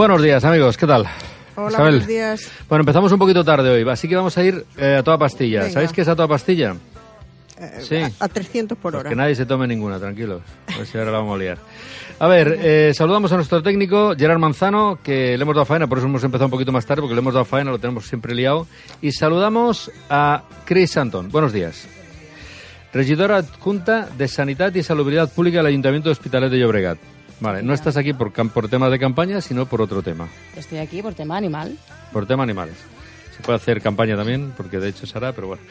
Buenos días, amigos, ¿qué tal? Hola, Isabel. buenos días. Bueno, empezamos un poquito tarde hoy, así que vamos a ir eh, a toda pastilla. Venga. ¿Sabéis qué es a toda pastilla? Eh, Sí. A, a 300 por Pues hora. que nadie se tome ninguna, tranquilos. A ver si ahora la vamos a liar. A ver, eh, saludamos a nuestro técnico, Gerard Manzano, que le hemos dado faena, por eso hemos empezado un poquito más tarde, porque le hemos dado faena, lo tenemos siempre liado. Y saludamos a Chris Santon. Buenos días. Regidora adjunta de Sanidad y Salubridad Pública del Ayuntamiento de Hospitalet de Llobregat. Vale, no estás aquí por, por temas de campaña, sino por otro tema, Estoy aquí por tema animal. por tema animales. Se puede hacer campaña también, porque de hecho se hará, pero bueno.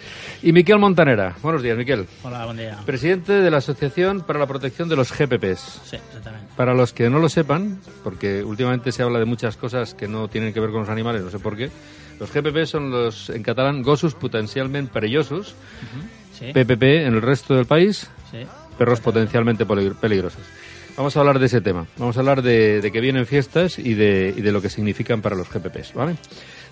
Y Miquel Montanera. Buenos días, Miquel. Hola, buen día. Presidente de la Asociación para la Protección de los GPPs. Sí, exactamente. Para los que no lo sepan, porque últimamente se habla de muchas cosas que no tienen que ver con los animales, no sé por qué. Los GPP son los, en catalán, gossos potencialmente perillosos, Sí, PPP en el resto del país, sí. perros potencialmente peligr- peligrosos. Vamos a hablar de ese tema. Vamos a hablar de, de que vienen fiestas y de, y de lo que significan para los GPPs, ¿vale?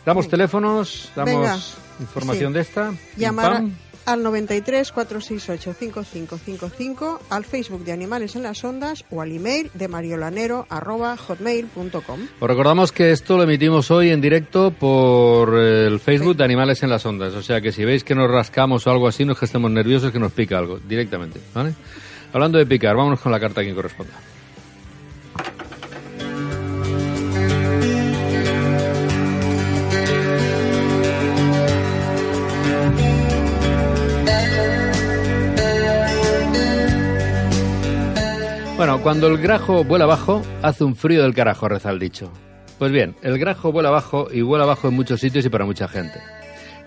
Damos teléfonos, damos Venga. información Sí. de esta. Llamar al 93 468 5555 al Facebook de Animales en las Ondas o al email de mariolanero arroba hotmail.com. Os recordamos que esto lo emitimos hoy en directo por el Facebook de Animales en las Ondas. O sea que si veis que nos rascamos o algo así, no es que estemos nerviosos, que nos pica algo directamente. ¿vale? Hablando de picar, vámonos con la carta a quien corresponda. Bueno, cuando el grajo vuela abajo, hace un frío del carajo, reza el dicho. Pues bien, el grajo vuela abajo y vuela abajo en muchos sitios y para mucha gente.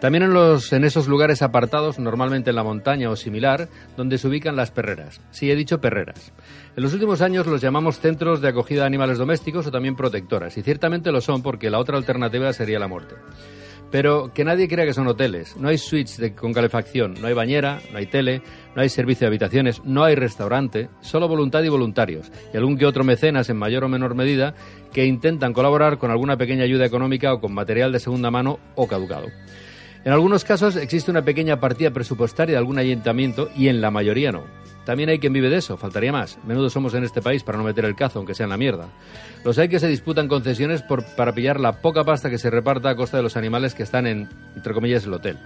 También en, los, esos lugares apartados, normalmente en la montaña o similar, donde se ubican las perreras. Sí, he dicho perreras. En los últimos años los llamamos centros de acogida de animales domésticos o también protectoras, y ciertamente lo son porque la otra alternativa sería la muerte. Pero que nadie crea que son hoteles. No hay suites con calefacción, no hay bañera, no hay tele, no hay servicio de habitaciones, no hay restaurante, solo voluntad y voluntarios. Y algún que otro mecenas en mayor o menor medida que intentan colaborar con alguna pequeña ayuda económica o con material de segunda mano o caducado. En algunos casos existe una pequeña partida presupuestaria de algún ayuntamiento y en la mayoría no. También hay quien vive de eso, faltaría más. Menudo somos en este país para no meter el cazo, aunque sea en la mierda. Los hay que se disputan concesiones para pillar la poca pasta que se reparta a costa de los animales que están en, entre comillas, el hotel.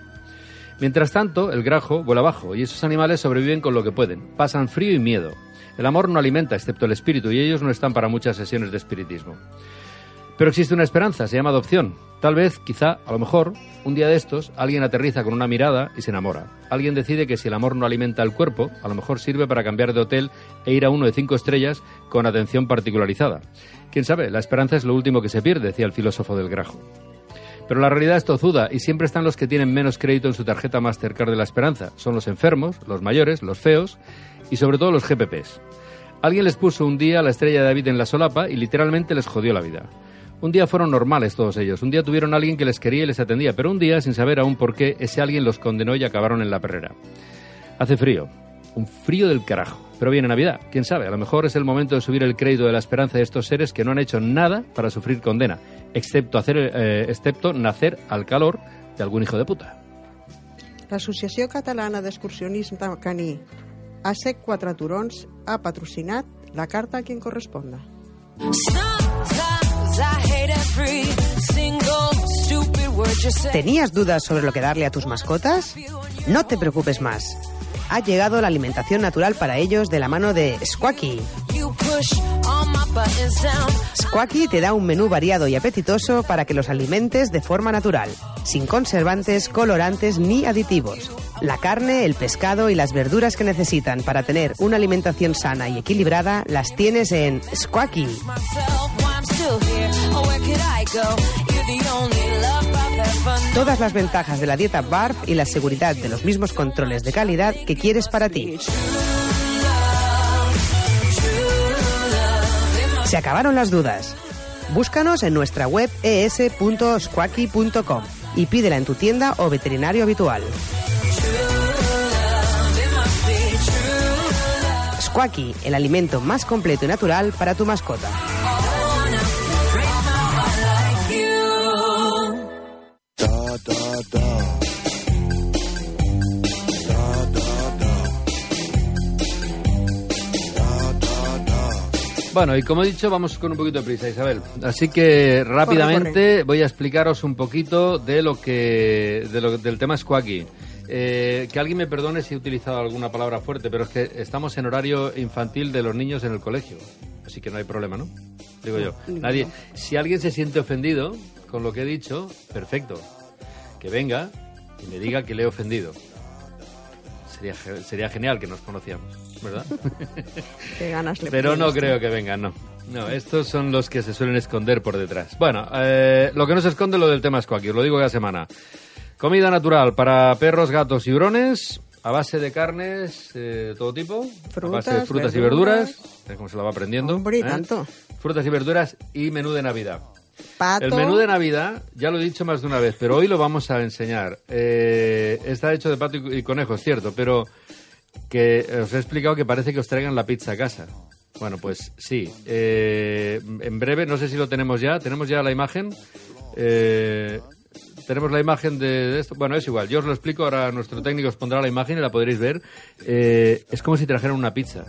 Mientras tanto, el grajo vuela abajo y esos animales sobreviven con lo que pueden. Pasan frío y miedo. El amor no alimenta, excepto el espíritu, y ellos no están para muchas sesiones de espiritismo. Pero existe una esperanza, se llama adopción. Tal vez, quizá, a lo mejor, un día de estos, alguien aterriza con una mirada y se enamora. Alguien decide que si el amor no alimenta el cuerpo, a lo mejor sirve para cambiar de hotel e ir a uno de cinco estrellas con atención particularizada. Quién sabe, la esperanza es lo último que se pierde, decía el filósofo del grajo. Pero la realidad es tozuda y siempre están los que tienen menos crédito en su tarjeta Mastercard de la esperanza. Son los enfermos, los mayores, los feos y sobre todo los GPPs. Alguien les puso un día la estrella de David en la solapa y literalmente les jodió la vida. Un día fueron normales todos ellos, un día tuvieron a alguien que les quería y les atendía, pero un día, sin saber aún por qué, ese alguien los condenó y acabaron en la perrera. Hace frío, un frío del carajo. Pero viene Navidad, quién sabe, a lo mejor es el momento de subir el crédito de la esperanza de estos seres que no han hecho nada para sufrir condena, excepto, hacer, eh, excepto nacer al calor de algún hijo de puta. L'Associació Catalana d'Excursionisme Caní, ASEC 4 Turons, ha patrocinat la carta a quien corresponda. Sometimes ¿Tenías dudas sobre lo que darle a tus mascotas? No te preocupes más. Ha llegado la alimentación natural para ellos de la mano de Squacky. Squacky te da un menú variado y apetitoso para que los alimentes de forma natural, sin conservantes, colorantes ni aditivos. La carne, el pescado y las verduras que necesitan para tener una alimentación sana y equilibrada las tienes en Squacky. Todas las ventajas de la dieta BARF y la seguridad de los mismos controles de calidad que quieres para ti. Se acabaron las dudas. Búscanos en nuestra web es.squacky.com y pídela en tu tienda o veterinario habitual. Squacky, el alimento más completo y natural para tu mascota. Bueno, y como he dicho, vamos con un poquito de prisa, Isabel. Así que rápidamente voy a explicaros un poquito de lo que, de lo, del tema Squawky. Eh, que alguien me perdone si he utilizado alguna palabra fuerte, pero es que estamos en horario infantil de los niños en el colegio. Así que no hay problema, ¿no? Digo yo. Nadie. Si alguien se siente ofendido con lo que he dicho, perfecto. Que venga y me diga que le he ofendido. Sería, sería genial que nos conociéramos, ¿verdad? Qué ganas le Pero no creo que vengan, no. No, estos son los que se suelen esconder por detrás. Bueno, eh, lo que no se esconde es lo del tema Squawky, os lo digo cada semana. Comida natural para perros, gatos y hurones, a base de carnes de todo tipo, a base de Frutas, frutas y verduras. es como se lo va aprendiendo. Hombre, y ¿eh? tanto. Frutas y verduras y menú de Navidad. Pato. El menú de Navidad, ya lo he dicho más de una vez, pero hoy lo vamos a enseñar. Eh, está hecho de pato y y conejo, es cierto, pero que os he explicado que parece que os traigan la pizza a casa. Bueno, pues sí. Eh, en breve, no sé si lo tenemos ya. ¿Tenemos ya la imagen? Eh, tenemos la imagen de, esto. Bueno, es igual. Yo os lo explico. Ahora nuestro técnico os pondrá la imagen y la podréis ver. Eh, es como si trajeran una pizza.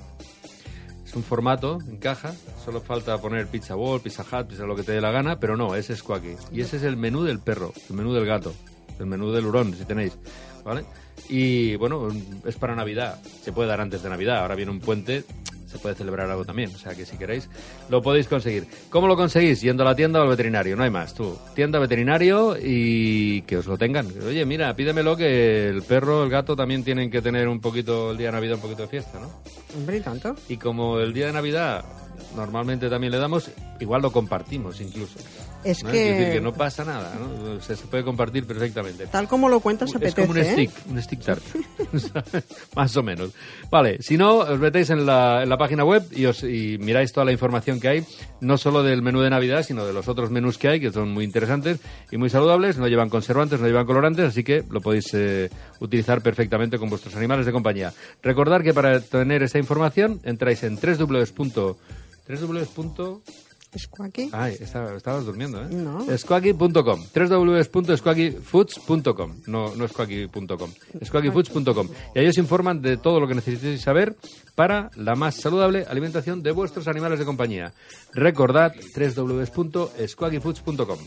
Es un formato en caja, solo falta poner pizza wall, pizza hut, pizza lo que te dé la gana, pero no, ese es Squawky. Y ese es el menú del perro, el menú del gato, el menú del hurón, si tenéis, ¿vale? Y bueno, es para Navidad, se puede dar antes de Navidad, ahora viene un puente, se puede celebrar algo también, o sea que si queréis lo podéis conseguir. ¿Cómo lo conseguís? Yendo a la tienda o al veterinario, no hay más, tú. Tienda, veterinario y que os lo tengan. Oye, mira, pídemelo que el perro, el gato también tienen que tener un poquito, el día de Navidad un poquito de fiesta, ¿no? Hombre, y tanto. Y como el día de Navidad normalmente también le damos, igual lo compartimos incluso. Es ¿no? que- Quiere decir que no pasa nada, ¿no? Se, se puede compartir perfectamente. Tal como lo cuentas, Es apetece, como un ¿eh? stick, un stick tart. Más o menos. Vale, si no, os metéis en la, en la página web y, os, y miráis toda la información que hay, no solo del menú de Navidad, sino de los otros menús que hay, que son muy interesantes y muy saludables, no llevan conservantes, no llevan colorantes, así que lo podéis eh, utilizar perfectamente con vuestros animales de compañía. Recordad que para tener esta información entráis en www. Squawky. Ay, estaba- estabas durmiendo, ¿eh? No. Squawky.com. www.squawkyfoods.com. No, no squawky.com. Squawkyfoods.com. Y ahí os informan de todo lo que necesitéis saber para la más saludable alimentación de vuestros animales de compañía. Recordad www.squawkyfoods.com.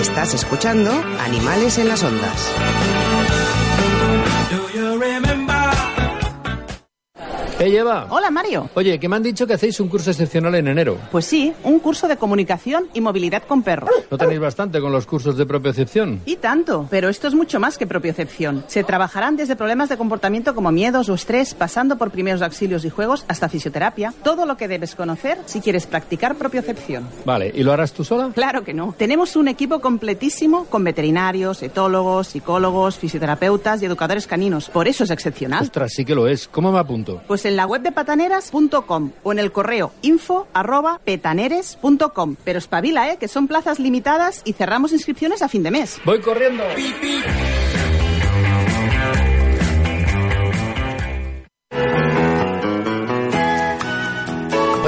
Estás escuchando Animales en las Ondas. to remember. ¡Eh, Eva! Hola, Mario. Oye, que me han dicho que hacéis un curso excepcional en enero. Pues sí, un curso de comunicación y movilidad con perros. ¿No tenéis bastante con los cursos de propiocepción? Y tanto, pero esto es mucho más que propiocepción. Se trabajarán desde problemas de comportamiento como miedos o estrés, pasando por primeros auxilios y juegos hasta fisioterapia, todo lo que debes conocer si quieres practicar propiocepción. Vale, ¿y lo harás tú sola? Claro que no. Tenemos un equipo completísimo con veterinarios, etólogos, psicólogos, fisioterapeutas y educadores caninos. Por eso es excepcional. Ostras, sí que lo es. ¿Cómo me apunto? Pues en la web de pataneras.com o en el correo info arroba petaneres.com. Pero espabila, ¿eh? Que son plazas limitadas y cerramos inscripciones a fin de mes. ¡Voy corriendo!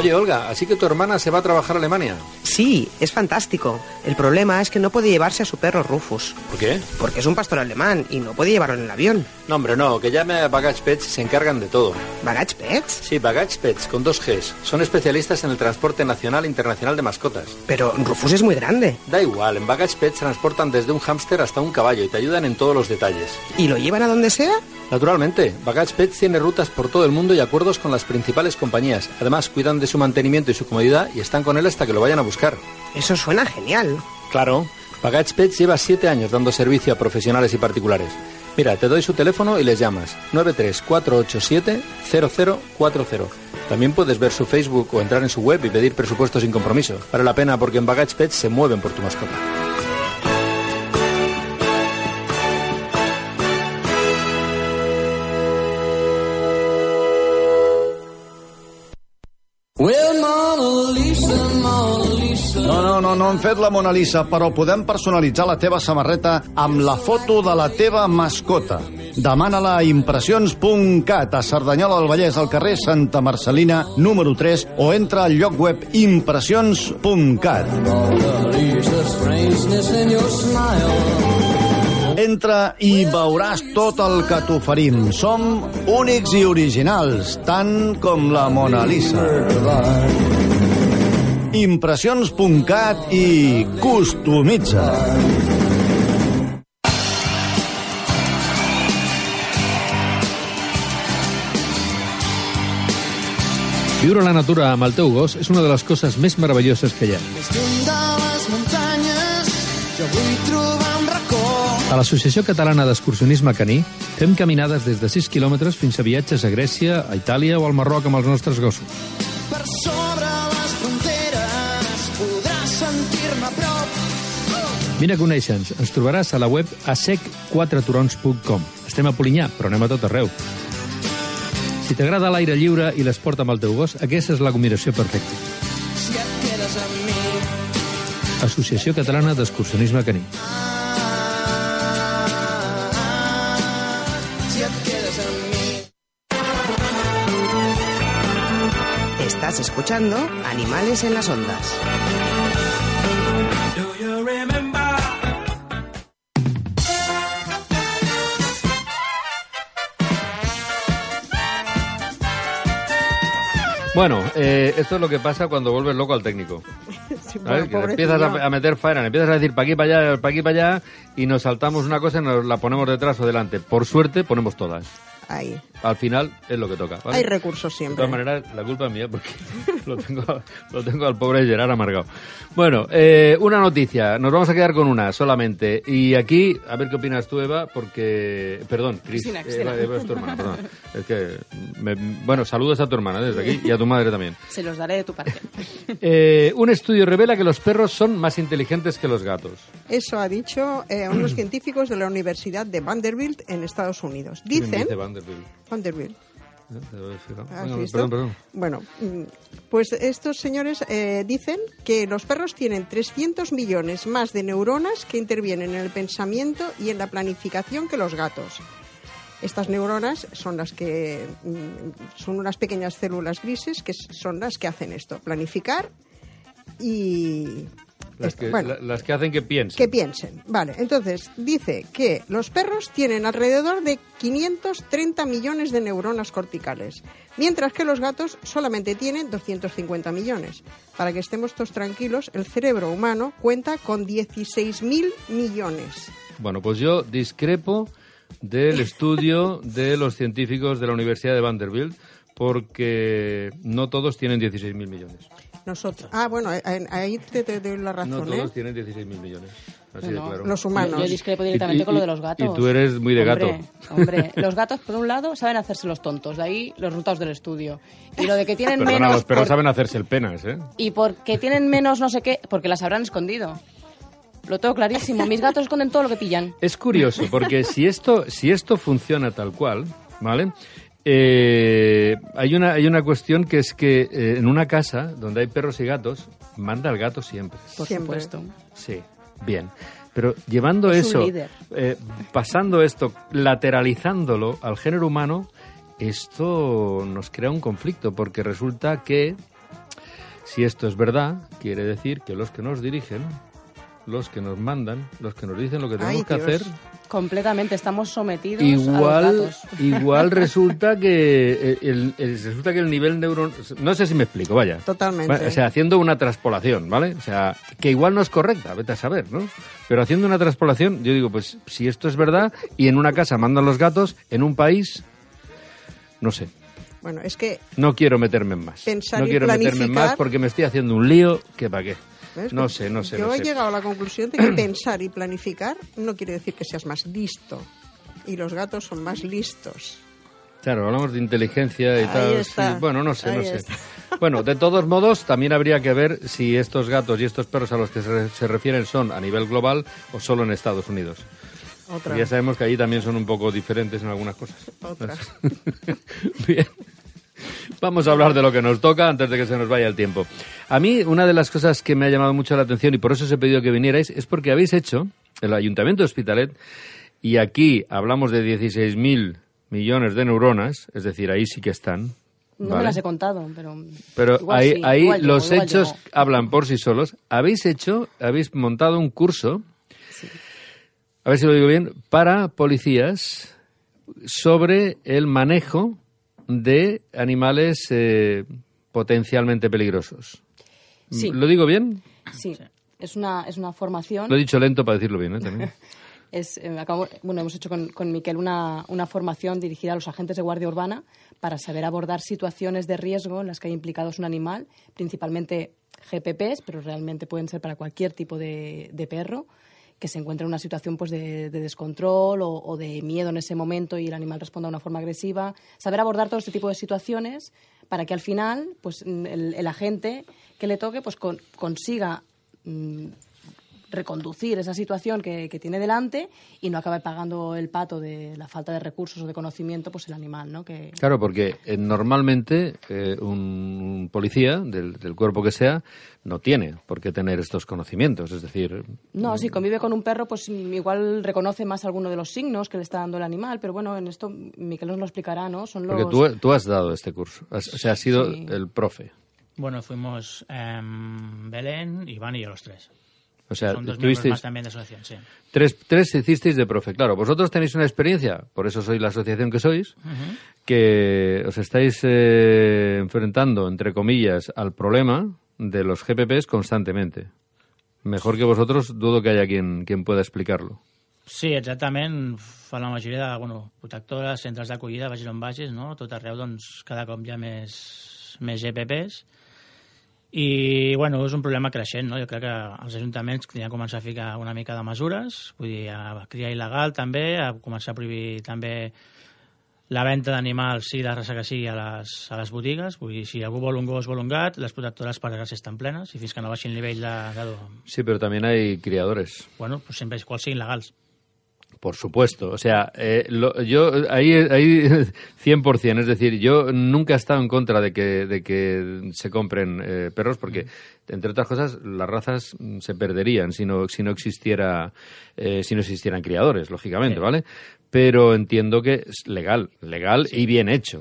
Oye, Olga, así que tu hermana se va a trabajar a Alemania. Sí, es fantástico. El problema es que no puede llevarse a su perro Rufus, ¿Por qué? porque es un pastor alemán y no puede llevarlo en el avión. No, hombre, no, que llame a Baggage Pets y se encargan de todo. ¿Baggage Pets? Sí, Baggage Pets, con dos Gs. Son especialistas en el transporte nacional e internacional de mascotas. Pero Rufus es muy grande. Da igual, en Baggage Pets transportan desde un hámster hasta un caballo y te ayudan en todos los detalles. ¿Y lo llevan a donde sea? Naturalmente, Baggage Pets tiene rutas por todo el mundo y acuerdos con las principales compañías. Además, cuidan de su mantenimiento y su comodidad y están con él hasta que lo vayan a buscar. Eso suena genial. Claro. Baggage Pets lleva siete años dando servicio a profesionales y particulares. Mira, te doy su teléfono y les llamas. 93487-0040. También puedes ver su Facebook o entrar en su web y pedir presupuesto sin compromiso. Vale la pena porque en Baggage Pets se mueven por tu mascota. Hem fet la Mona Lisa, però podem personalitzar la teva samarreta amb la foto de la teva mascota. Demana-la a impressions.cat a Cerdanyola del Vallès, al carrer Santa Marcelina, número 3, o entra al lloc web impressions.cat. Entra i veuràs tot el que t'oferim. Som únics i originals, tant com la Mona Lisa. Impressions.cat i customitza. Viure a la natura amb el teu gos és una de les coses més meravelloses que hi ha. A l'Associació Catalana d'Excursionisme Caní fem caminades des de 6 quilòmetres fins a viatges a Grècia, a Itàlia o al Marroc amb els nostres gossos. Per Vine a conèixer-nos. Ens trobaràs a la web asec4turons.com. Estem a Polinyà, però anem a tot arreu. Si t'agrada l'aire lliure i l'esport amb el teu gos, aquesta és la combinació perfecta. Si et quedes amb mi, Associació Catalana d'Excursionisme Caní. si et quedes amb mi. Estás escuchando Animales en las Ondas. Bueno, eh, esto es lo que pasa cuando vuelves loco al técnico. Sí, ¿sabes? Que pobrecillo. empiezas a, a meter faena, empiezas a decir pa' aquí, para allá, pa' aquí, para allá, y nos saltamos una cosa y nos la ponemos detrás o delante. Por suerte, ponemos todas. Ahí. Al final es lo que toca. ¿vale? Hay recursos De siempre. todas maneras, la culpa es mía porque lo tengo, lo tengo al pobre Gerard amargado. Bueno, eh, una noticia. Nos vamos a quedar con una solamente. Y aquí, a ver qué opinas tú, Eva, porque... Perdón, Cris. Eva, Eva es tu hermana, perdón. Es que... me- bueno, saludos a tu hermana desde aquí y a tu madre también. Se los daré de tu parte. Eh, un estudio revela que los perros son más inteligentes que los gatos. Eso ha dicho eh, unos científicos de la Universidad de Vanderbilt en Estados Unidos. ¿Quién Dicen... Vanderbilt? Vanderbilt. ¿Eh? ¿Te lo he fijado? ¿Has Venga, visto? Perdón, perdón. Bueno, mm, pues estos señores eh, dicen que los perros tienen 300 millones más de neuronas que intervienen en el pensamiento y en la planificación que los gatos. Estas neuronas son las que mm, son unas pequeñas células grises que son las que hacen esto, planificar y Las esto, que, bueno, la- las que hacen que piensen. que piensen. Vale, entonces dice que los perros tienen alrededor de 530 millones de neuronas corticales, mientras que los gatos solamente tienen 250 millones. Para que estemos todos tranquilos, el cerebro humano cuenta con 16.000 millones. Bueno, pues yo discrepo del estudio de los científicos de la Universidad de Vanderbilt porque no todos tienen 16.000 millones. Nosotros. Ah, bueno, eh, eh, ahí te, te doy la No razón, ¿eh? todos tienen 16.000 millones. Así de No, claro. Los humanos. Yo discrepo directamente y- con lo de los gatos. y tú eres muy de Hombre, gato. Hombre, los gatos, por un lado, saben hacerse los tontos. De ahí los resultados del estudio. Y lo de que tienen Perdona, menos... los perros por- saben hacerse el penas, ¿eh? Y porque tienen menos no sé qué, porque las habrán escondido. Lo tengo clarísimo. Mis gatos esconden todo lo que pillan. Es curioso, porque si esto, si esto funciona tal cual, ¿vale? Eh, hay, una, hay una cuestión que es que eh, en una casa donde hay perros y gatos, manda el gato siempre. Por Siempre. supuesto. Sí, bien. Pero llevando Es eso, líder. eh, pasando esto, lateralizándolo al género humano, esto nos crea un conflicto, porque resulta que, si esto es verdad, quiere decir que los que nos dirigen, los que nos mandan, los que nos dicen lo que tenemos Ay, que Dios. hacer, Completamente. Estamos sometidos a igual, los gatos. igual resulta que eh, el, el- resulta que el nivel neuro no sé si me explico, vaya. Totalmente. O sea, haciendo una transpolación, ¿vale? O sea, que igual no es correcta, vete a saber, ¿no? Pero haciendo una transpolación, yo digo, pues si esto es verdad y en una casa mandan los gatos, en un país, no sé. Bueno, es que No quiero meterme en más. Pensar no y quiero meterme en más porque me estoy haciendo un lío que para qué. ¿Ves? No sé, no sé, Yo no he sé. llegado a la conclusión de que pensar y planificar no quiere decir que seas más listo. Y los gatos son más listos. Claro, hablamos de inteligencia y Ahí tal. está. sí. Bueno, no sé, no sé. está. Bueno, de todos modos, también habría que ver si estos gatos y estos perros a los que se, se refieren son a nivel global o solo en Estados Unidos. Otra. Ya sabemos que allí también son un poco diferentes en algunas cosas. Otra. Bien. Vamos a hablar de lo que nos toca antes de que se nos vaya el tiempo. A mí, una de las cosas que me ha llamado mucho la atención y por eso os he pedido que vinierais es porque habéis hecho, el Ayuntamiento de Hospitalet, y aquí hablamos de 16.000 millones de neuronas, es decir, ahí sí que están. No ¿vale? me las he contado, pero... Pero igual ahí, sí, ahí igual llego, los hechos llego. hablan por sí solos. Habéis hecho, habéis montado un curso a ver si lo digo bien, para policías sobre el manejo de animales eh, potencialmente peligrosos. Sí. ¿Lo digo bien? Sí, es una, es una formación. Lo he dicho lento para decirlo bien, ¿eh? También. Es, eh, acabo- bueno, hemos hecho con, con Miquel una, una formación dirigida a los agentes de Guardia Urbana para saber abordar situaciones de riesgo en las que hay implicados un animal, principalmente GPPs, pero realmente pueden ser para cualquier tipo de, de perro que se encuentre en una situación pues, de, de descontrol o, de miedo en ese momento y el animal responda de una forma agresiva. Saber abordar todo este tipo de situaciones para que al final pues, el, el agente que le toque pues, con- consiga mm, reconducir esa situación que, que tiene delante y no acabe pagando el pato de la falta de recursos o de conocimiento pues el animal, ¿no? Que, Claro, porque eh, normalmente eh, un policía del, del cuerpo que sea no tiene por qué tener estos conocimientos. Es decir, no, si convive con un perro, pues mm, igual reconoce más alguno de los signos que le está dando el animal, pero bueno, en esto Miquel nos lo explicará, ¿no? Son los... porque tú, tú has dado este curso, Has- o sea, has sido Sí. el profe. Bueno, fuimos em, Belén, Iván y yo los tres. O sea, Son dos tuvisteis más también de asociación, sí. tres, tres hicisteis de profe. Claro, vosotros tenéis una experiencia, por eso sois la asociación que sois, que os estáis eh, enfrentando, entre comillas, al problema de los GPPs constantemente. Mejor que vosotros, dudo que haya quien, quien pueda explicarlo. Sí, exactament. Fa la majoria de bueno, protectores, centres d'acollida, vagis on vagis, no? tot arreu doncs, cada cop hi ha més, més GPPs. I bueno, és un problema creixent. No? Jo crec que els ajuntaments que començar a ficar una mica de mesures, vull dir, a criar il·legal també, a començar a prohibir també la venda d'animals, sí, de raça que sigui, a les, a les botigues. Vull dir, si algú vol un gos, vol un gat, les protectores per gràcia estan plenes i fins que no baixi el nivell de... de Sí, pero también hay criadores. bueno, pues sempre és quals siguin legals. Por supuesto, o sea, eh, lo- yo ahí, ahí 100%, es decir, yo nunca he estado en contra de que, de que se compren eh, perros porque, entre otras cosas, las razas mm, se perderían si no, si no existiera, eh, si no existieran criadores, lógicamente, Sí. ¿vale? Pero entiendo que es legal, legal y bien hecho.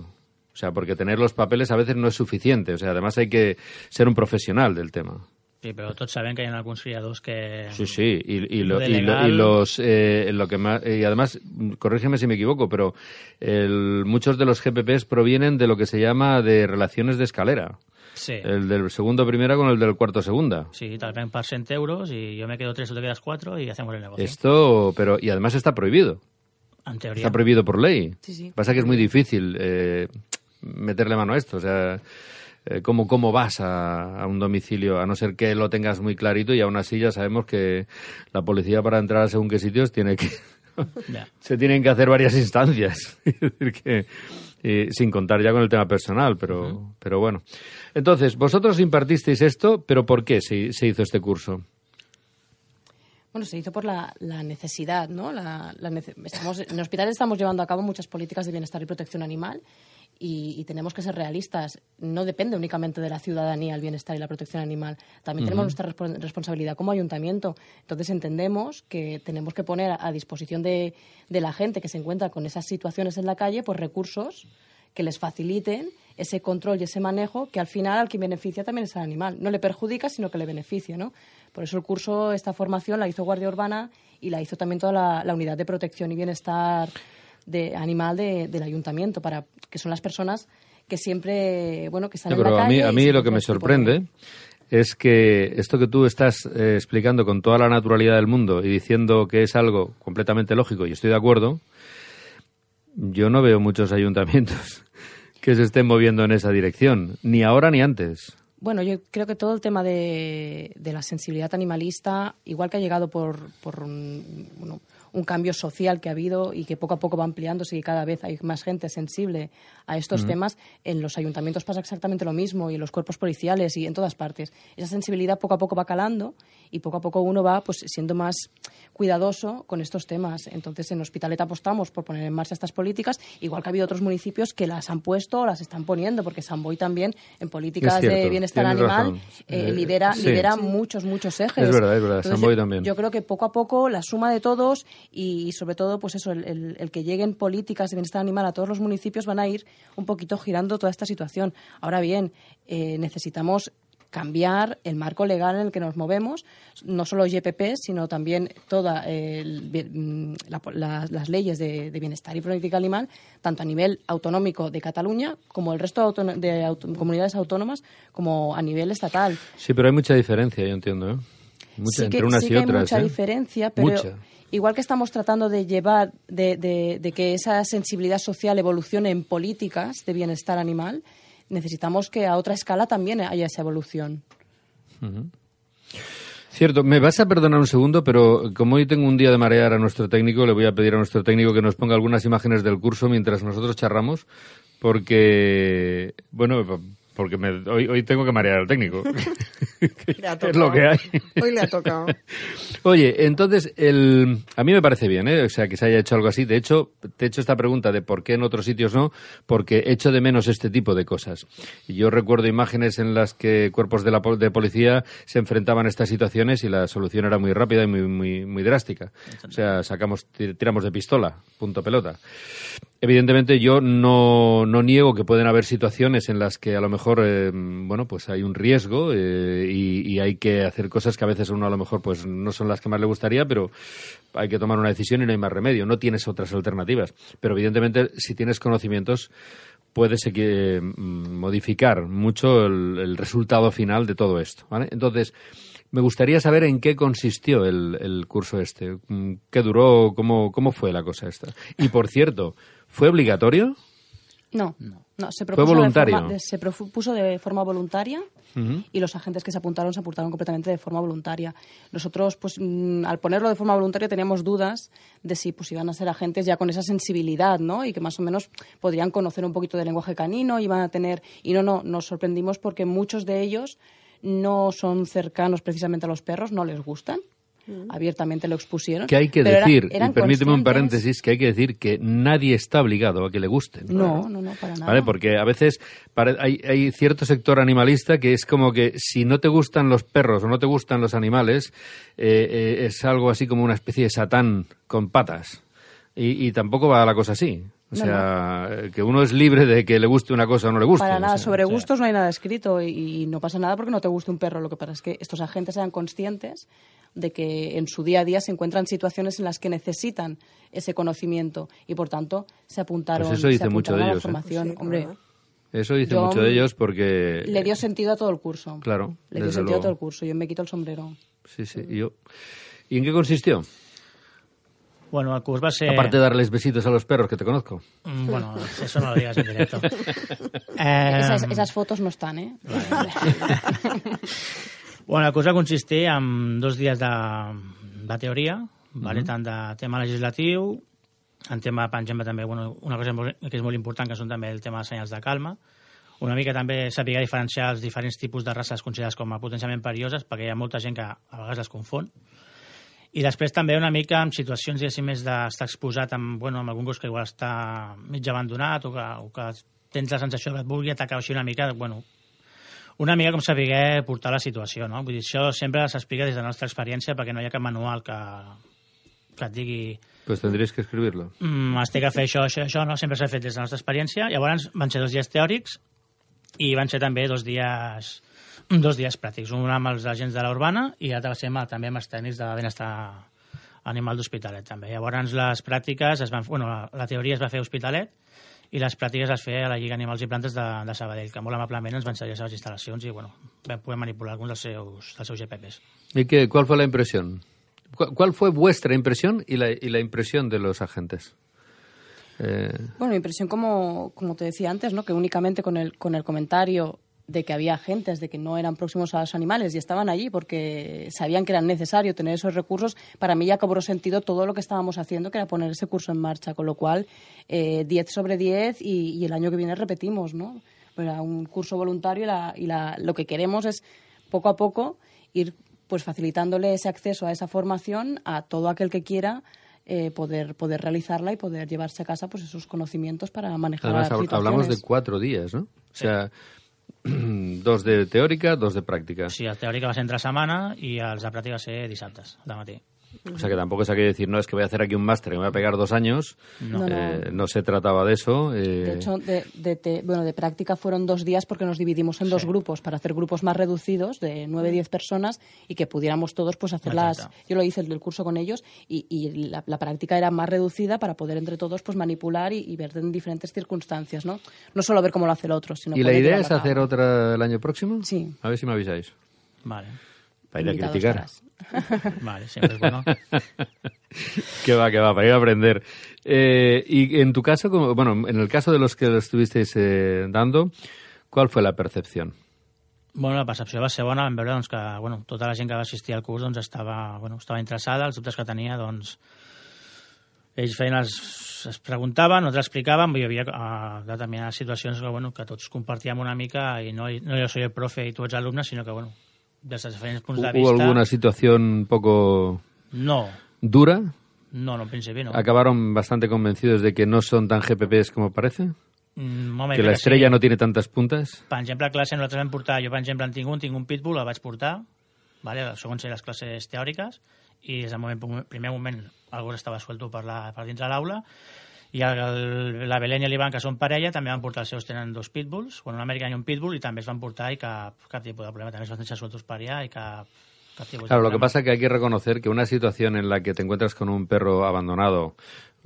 O sea, porque tener los papeles a veces no es suficiente, o sea, además hay que ser un profesional del tema. Sí, però tots sabem que hi ha alguns criadors que... Sí, sí, y, y, lo- y lo- y los eh, lo que más, y además, corrígeme si me equivoco, pero el- muchos de los GPPs provienen de lo que se llama de relaciones de escalera. Sí. El del segundo primera con el del cuarto segunda. Sí, ven per 100 euros y yo me quedo 3 o te quedas 4 y hacemos el negocio. Esto, pero y además está prohibido. En teoría. Está prohibido por ley. Sí, sí. Pasa que es muy difícil eh, meterle mano a esto. O sea, eh, ¿cómo, ¿cómo vas a, a un domicilio? A no ser que lo tengas muy clarito y aún así ya sabemos que la policía para entrar a según qué sitios tiene que... Se tienen que hacer varias instancias. Es decir, que, eh, sin contar ya con el tema personal, pero, pero bueno. Entonces, vosotros impartisteis esto, pero ¿por qué se, se hizo este curso? Bueno, se hizo por la, la necesidad, ¿no? La, la nece- estamos, en el hospital estamos llevando a cabo muchas políticas de bienestar y protección animal y, y tenemos que ser realistas. No depende únicamente de la ciudadanía el bienestar y la protección animal. También tenemos nuestra respo- responsabilidad como ayuntamiento. Entonces entendemos que tenemos que poner a disposición de, de la gente que se encuentra con esas situaciones en la calle, pues recursos que les faciliten ese control y ese manejo que al final al que beneficia también es al animal. No le perjudica, sino que le beneficia, ¿no? Por eso el curso, esta formación la hizo Guardia Urbana y la hizo también toda la, la unidad de protección y bienestar de animal de- del ayuntamiento, para que son las personas que siempre, bueno, que están en la a calle. mí, a mí se lo que me sorprende es que esto que tú estás eh, explicando con toda la naturalidad del mundo y diciendo que es algo completamente lógico, y estoy de acuerdo, yo no veo muchos ayuntamientos que se estén moviendo en esa dirección, ni ahora ni antes. Bueno, yo creo que todo el tema de, la sensibilidad animalista, igual que ha llegado por, por un, un cambio social que ha habido y que poco a poco va ampliándose y cada vez hay más gente sensible a estos temas, en los ayuntamientos pasa exactamente lo mismo y en los cuerpos policiales y en todas partes. Esa sensibilidad poco a poco va calando y poco a poco uno va pues siendo más cuidadoso con estos temas. Entonces, en Hospitalet apostamos por poner en marcha estas políticas, igual que ha habido otros municipios que las han puesto o las están poniendo, porque San Boy también en políticas cierto, de bienestar animal eh, Eh, lidera, sí. lidera muchos, muchos ejes. Es verdad, es verdad, Entonces, yo- también. Yo creo que poco a poco la suma de todos y, sobre todo, pues eso, el, el- el que lleguen políticas de bienestar animal a todos los municipios van a ir un poquito girando toda esta situación. Ahora bien, eh, necesitamos cambiar el marco legal en el que nos movemos, no solo YPP, sino también todas las leyes de, de bienestar y política animal, tanto a nivel autonómico de Cataluña como el resto de, auto- de auto- comunidades autónomas, como a nivel estatal. Sí, pero hay mucha diferencia, yo entiendo, ¿eh? Mucha, sí que, entre unas sí y que hay otras. mucha ¿eh? diferencia, pero Mucha. Igual que estamos tratando de llevar, de, de- de que esa sensibilidad social evolucione en políticas de bienestar animal, necesitamos que a otra escala también haya esa evolución. Cierto, me vas a perdonar un segundo, pero como hoy tengo un día de marear a nuestro técnico, le voy a pedir a nuestro técnico que nos ponga algunas imágenes del curso mientras nosotros charramos, porque, bueno, porque me- hoy, hoy tengo que marear al técnico. Le ha es lo que hay. Hoy le ha tocado. Oye, entonces, el, a mí me parece bien, ¿eh? O sea, que se haya hecho algo así. De hecho, te he hecho esta pregunta de por qué en otros sitios no, porque echo de menos este tipo de cosas. Y yo recuerdo imágenes en las que cuerpos de la de policía se enfrentaban a estas situaciones y la solución era muy rápida y muy, muy, muy drástica. O sea, sacamos, tir- tiramos de pistola, punto pelota. Evidentemente yo no, no niego que pueden haber situaciones en las que a lo mejor, eh, bueno, pues hay un riesgo eh, y, hay que hacer cosas que a veces uno a lo mejor pues no son las que más le gustaría, pero hay que tomar una decisión y no hay más remedio. No tienes otras alternativas. Pero evidentemente si tienes conocimientos puedes eh, modificar mucho el, resultado final de todo esto. Entonces, me gustaría saber en qué consistió el, el curso este, Mm, qué duró, cómo, cómo fue la cosa esta. Y por cierto, ¿fue obligatorio? No, no, se propuso, voluntario. De forma, de- se propuso de forma voluntaria y los agentes que se apuntaron se apuntaron completamente de forma voluntaria. Nosotros, pues, mm, al ponerlo de forma voluntaria teníamos dudas de si pues iban a ser agentes ya con esa sensibilidad, ¿no? Y que más o menos podrían conocer un poquito del lenguaje canino, iban a tener y no, no, nos sorprendimos porque muchos de ellos no son cercanos precisamente a los perros, no les gustan. Abiertamente lo expusieron. Que hay que era- decir, y permíteme un paréntesis, que hay que decir que nadie está obligado a que le gusten. No, no, no, para nada. ¿Vale? Porque a veces hay, hay cierto sector animalista que es como que si no te gustan los perros o no te gustan los animales, eh, eh, es algo así como una especie de satán con patas. Y, y tampoco va la cosa así. O No, sea, que uno es libre de que le guste una cosa o no le guste. Para o nada, sea. sobre gustos no hay nada escrito y, y no pasa nada porque no te guste un perro. Lo que pasa es que estos agentes sean conscientes de que en su día a día se encuentran situaciones en las que necesitan ese conocimiento y por tanto se apuntaron, Pues eso dice se mucho a la ellos, ¿eh? formación. Sí, Hombre, claro. Eso dice Yo- mucho de ellos porque... le dio sentido a todo el curso. Claro, Le dio sentido a todo el curso. Yo me quito el sombrero. Sí, sí. y yo... ¿Y en qué consistió? Bueno, el curs va ser... Aparte de darles besitos a los perros, que te conozco. Mm, Bueno, eso no lo digas en directo. Eh, Esas, esas fotos no están, ¿eh? Bueno, el curs va consistir en dos dies de, de teoria, vale? tant de tema legislatiu, en tema, per exemple, també bueno, una cosa que és molt important, que són també el tema de senyals de calma, una mica també saber diferenciar els diferents tipus de races considerades com a potencialment perilloses, perquè hi ha molta gent que a vegades les confon. I després també una mica en situacions, diguéssim, més d'estar exposat amb, bueno, amb algun gos que igual està mig abandonat o que, o que tens la sensació que et vulgui atacar així una mica, bueno, una mica com saber portar la situació, no? Vull dir, això sempre s'explica des de la nostra experiència perquè no hi ha cap manual que, que et digui Pues tendréis que escribirlo. mm, has de que fer això, això, això, no? Sempre s'ha fet des de la nostra experiència. Llavors van ser dos dies teòrics i van ser també dos dies dos dies pràctics, un amb els agents de la urbana i l'altre va ser amb, també amb els tècnics de benestar animal d'Hospitalet també. Llavors les pràctiques, es van, bueno, la, la teoria es va fer a Hospitalet i les pràctiques es feia a la Lliga Animals i Plantes de, de Sabadell, que molt amablement ens van cedir les seves instal·lacions i bueno, vam poder manipular alguns dels seus, dels seus GPPs. ¿Y qué, cuál fue la impresión? ¿Cu- ¿Cuál fue vuestra impresión y la, y la impresión de los agentes? Eh, Bueno, mi impresión, como, como te decía antes, ¿no? que únicamente con el, con el comentario de que había agentes, de que no eran próximos a los animales y estaban allí porque sabían que era necesario tener esos recursos, para mí ya cobró sentido todo lo que estábamos haciendo, que era poner ese curso en marcha, con lo cual eh, 10 sobre 10 y, y el año que viene repetimos, ¿no? Era un curso voluntario y, la, y la- lo que queremos es poco a poco ir pues facilitándole ese acceso a esa formación a todo aquel que quiera eh, poder poder realizarla y poder llevarse a casa pues esos conocimientos para manejar además, hab- hablamos de cuatro días, ¿no? O sea, dos de teórica, dos de práctica. Sí, el teòric va ser entre setmana i els de pràctica va ser dissabtes, de matí. O sea que tampoco es de decir, no, es que voy a hacer aquí un máster, que me voy a pegar dos años. No. Eh, no se trataba de eso. eh, De hecho, de, de te- bueno, de práctica fueron dos días porque nos dividimos en dos grupos para hacer grupos más reducidos de 9-10 personas y que pudiéramos todos pues hacer las... Yo lo hice el del curso con ellos y, y la, la práctica era más reducida para poder entre todos pues manipular y, y ver en diferentes circunstancias, ¿no? No solo ver cómo lo hace el otro, sino ¿Y la idea es hacer otra el año próximo? Sí. A ver si me avisáis. Vale. Para ir a criticar. estarás. Vale, siempre es bueno. que va, que va, para ir a aprender. Eh, y en tu caso, como, bueno, en el caso de los que lo estuvisteis eh, dando, ¿cuál fue la percepción? Bueno, la percepció va ser bona, vam veure doncs, que bueno, tota la gent que va assistir al curs doncs, estava, bueno, estava interessada, els dubtes que tenia, doncs, ells feien les, es preguntaven, nosaltres explicàvem, hi havia uh, determinades situacions que, bueno, que tots compartíem una mica i no, no jo soy el profe i tu ets alumne, sinó que, bueno, des de diferents punts de ¿Hubo vista... alguna situación un poco No, dura? no, no, en principi no. ¿Acabaron bastante convencidos de que no son tan GPPs como parece? Mm, home, ¿Que la estrella sí. no tiene tantas puntas? Per exemple, a classe nosaltres vam portar, jo per exemple en tinc un, tinc un pitbull, el vaig portar, vale, segons les classes teòriques, i des del moment, primer moment el gos estava suelto per, la, per dintre l'aula, i el, la Belén i l'Ivan, que són parella, també van portar els seus, tenen dos pitbulls, un americà i un pitbull, i també es van portar i cap, cap tipus de problema, també es van deixar sueltos per allà i cap, Claro, lo que pasa es que hay que reconocer que una situación en la que te encuentras con un perro abandonado,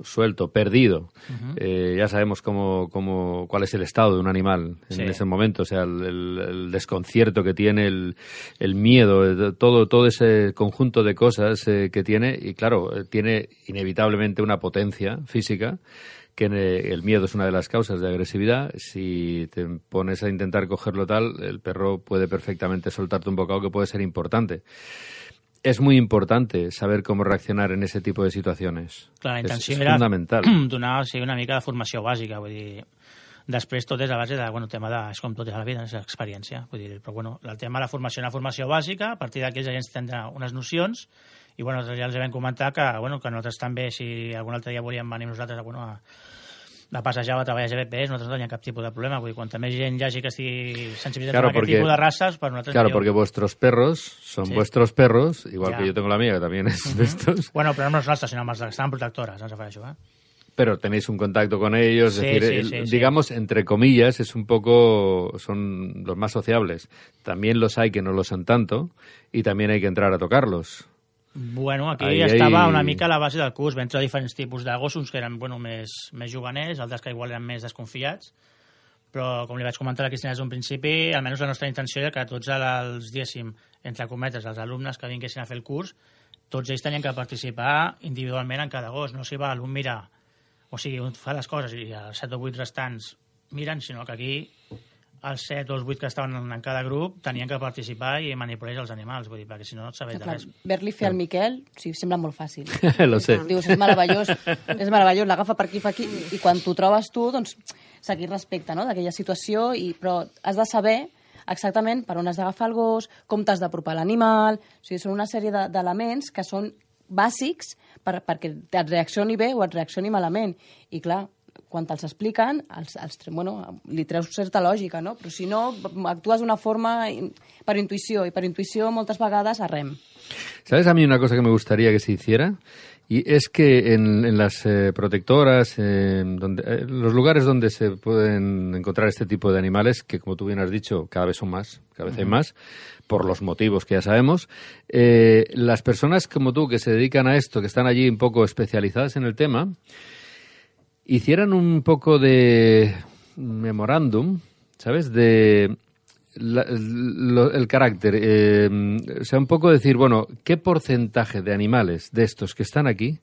suelto, perdido, eh, ya sabemos cómo, cómo, cuál es el estado de un animal en Sí. ese momento, o sea, el, el- el desconcierto que tiene, el, el miedo, eh, todo, todo ese conjunto de cosas eh, que tiene, y claro, eh, tiene inevitablemente una potencia física que el miedo es una de las causas de agresividad. Si te pones a intentar cogerlo tal, el perro puede perfectamente soltarte un bocado que puede ser importante. Es muy importante saber cómo reaccionar en ese tipo de situaciones. Clar, la Es- intenció es, era fundamental. donar o sigui, una mica de formació bàsica, vull dir, després tot és a base de, bueno, tema de, és com tot a la vida, és experiència, vull dir, però bueno, el tema de la formació, una formació bàsica, a partir d'aquí ens tindrà unes nocions, i bueno, ja els vam comentar que, bueno, que nosaltres també, si algun altre dia volíem venir nosaltres bueno, a, de passejar o a treballar a GBPs, nosaltres no teníem cap tipus de problema, vull dir, quanta més gent hi hagi que estigui sensibilitzada Claro, amb aquest porque- tipus de races, per nosaltres Claro, millor. porque vuestros perros son Sí. vuestros perros, igual que yo tengo la mía, que también es de estos, Bueno, però no els nostres, sinó amb els que protectores, ens refereixo, eh? pero tenéis un contacto con ellos, Sí, es decir, sí. digamos, entre comillas, es un poco, son los más sociables. También los hay que no lo son tanto, y también hay que entrar a tocarlos. Bueno, aquí Ahí, estava ahí- una mica a la base del curs. Vam entrar diferents tipus de gossos que eren bueno, més, més juganers, altres que igual eren més desconfiats, però com li vaig comentar a la Cristina des d'un principi, almenys la nostra intenció era que tots els, diguéssim, entre cometes, els alumnes que vinguessin a fer el curs, tots ells tenien que participar individualment en cada gos, no s'hi va un mira, o sigui, un fa les coses i els 7 o 8 restants miren, sinó que aquí els 7 o els 8 que estaven en, cada grup tenien que participar i manipular els animals, vull dir, perquè si no no et sabés de res. ver-li fer al Miquel sigui, sembla molt fàcil. lo sé. Dius, és meravellós, és meravellós, l'agafa per aquí, per aquí, i quan t'ho trobes tu, doncs, seguir respecte no? d'aquella situació, i, però has de saber exactament per on has d'agafar el gos, com t'has d'apropar l'animal, o sigui, són una sèrie de- d'elements que són bàsics per, perquè et reaccioni bé o et reaccioni malament. I clar, quan te'ls expliquen, els, els, bueno, li treus certa lògica, no? Però si no, actues d'una forma in- per intuïció, i per intuïció moltes vegades arrem. ¿Sabes a mí una cosa que me gustaría que se hiciera? Y es que en, en las eh, protectoras, eh, donde, eh, los lugares donde se pueden encontrar este tipo de animales, que como tú bien has dicho, cada vez son más, cada vez hay más, por los motivos que ya sabemos, eh, las personas como tú que se dedican a esto, que están allí un poco especializadas en el tema, hicieran un poco de memorándum, ¿sabes? De la- el carácter. eh, o sea, un poco decir, bueno, ¿qué porcentaje de animales de estos que están aquí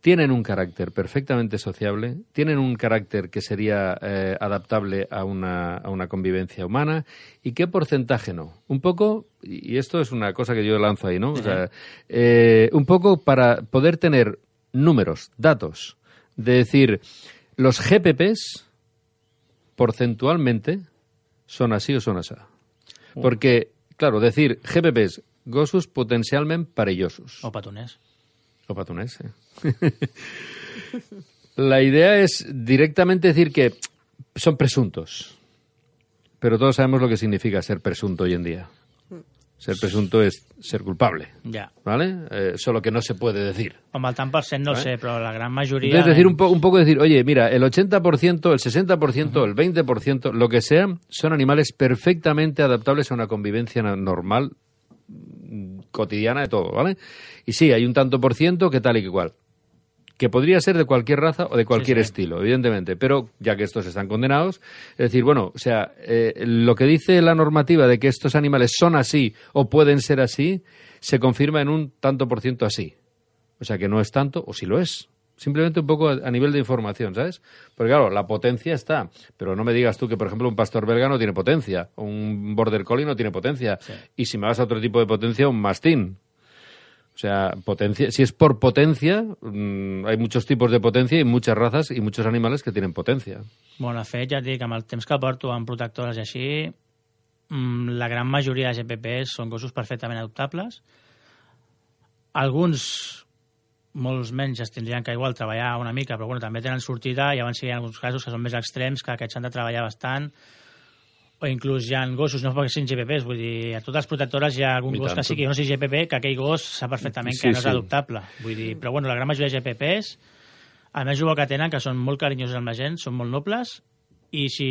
tienen un carácter perfectamente sociable, tienen un carácter que sería eh, adaptable a una, a una convivencia humana y qué porcentaje no. Un poco, y y esto es una cosa que yo lanzo ahí, ¿no? O sea, eh, un poco para poder tener números, datos, de decir, los GPPs porcentualmente son así o son así. Porque, claro, decir GPPs, gossos potencialment perillosos. O petoners. O patonés, eh. La idea es directamente decir que son presuntos. Pero todos sabemos lo que significa ser presunto hoy en día. Ser presunto es ser culpable, Ja. ¿vale? Eh, solo que no se puede decir. Amb el tant per cent no sé, però la gran majoria... Entonces decir un, po- un poco decir, oye, mira, el 80%, el 60%, el 20%, lo que sea, son animales perfectamente adaptables a una convivencia normal, mm, cotidiana de todo, ¿vale? Y sí, hay un tanto por ciento que tal y que cual. Que podría ser de cualquier raza o de cualquier sí. estilo, evidentemente. Pero ya que estos están condenados, es decir, bueno, o sea, eh, lo que dice la normativa de que estos animales son así o pueden ser así, se confirma en un tanto por ciento así. O sea que no es tanto, o si lo es. Simplemente un poco a, nivel de información, ¿sabes? Porque claro, la potencia está, pero no me digas tú que, por ejemplo, un pastor belga no tiene potencia, o un border collie no tiene potencia. Y si me vas a otro tipo de potencia, un mastín. O sea, potencia, si es por potencia, mm, hay muchos tipos de potencia y muchas razas y muchos animales que tienen potencia. Bueno, de fet, ja et dic, amb el temps que porto amb protectores i així, mm, la gran majoria de GPPs són gossos perfectament adoptables. Alguns, molts menys, es tindrien que igual treballar una mica, però bueno, també tenen sortida, i abans hi ha alguns casos que són més extrems, que aquests han de treballar bastant, o inclús hi ha gossos, no perquè siguin GPPs, vull dir, a totes les protectores hi ha algun I gos tant. que sigui o no sigui GPP, que aquell gos sap perfectament Sí, que no és sí. adoptable. Vull dir, però bueno, la gran majoria de GPPs, a més, bo que tenen, que són molt carinyosos amb la gent, són molt nobles, i si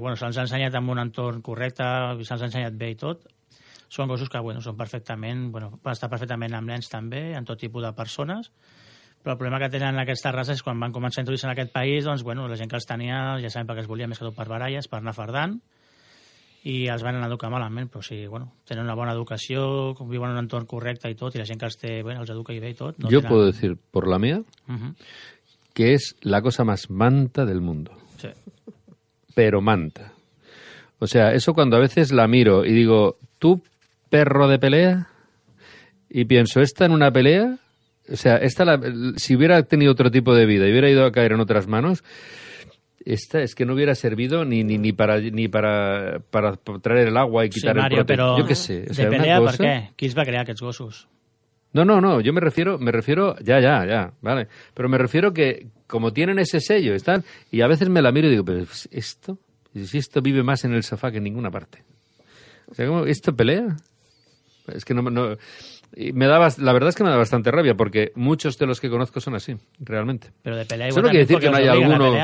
bueno, se'ls ha ensenyat en un entorn correcte, se'ls ha ensenyat bé i tot, són gossos que bueno, són perfectament, bueno, poden estar perfectament amb nens també, en tot tipus de persones, però el problema que tenen aquestes races és quan van començar a introduir-se en aquest país, doncs, bueno, la gent que els tenia ja saben perquè es volia més que tot per baralles, per anar fardant, i els van anar a educar malament, però si bueno, tenen una bona educació, viuen en un entorn correcte i tot, i la gent que els té, bueno, els educa i bé i tot. No Yo tenen- puedo decir, por la mía, que es la cosa más manta del mundo. Sí. pero manta. O sea, eso cuando a veces la miro y digo, ¿tú perro de pelea? Y pienso, ¿esta en una pelea? O sea, esta la- si hubiera tenido otro tipo de vida y hubiera ido a caer en otras manos, esta es que no hubiera servido ni ni, ni para ni para, para traer el agua y Sí, quitar Mario, el prote- però Yo qué sé. O sea, de pelea, cosa- per què? Qui els va crear aquests gossos? No, no, no, yo me refiero, me refiero, ya, ya, ya, vale. Pero me refiero que como tienen ese sello, están, y a veces me la miro y digo, pero esto, si esto vive más en el sofá que en ninguna parte. O sea, ¿cómo, ¿esto pelea? Es que no, me da, bas- la verdad es que me da bastante rabia porque muchos de los que conozco son así, realmente. Pero de pelea Eso igual no quiere decir que no haya alguno.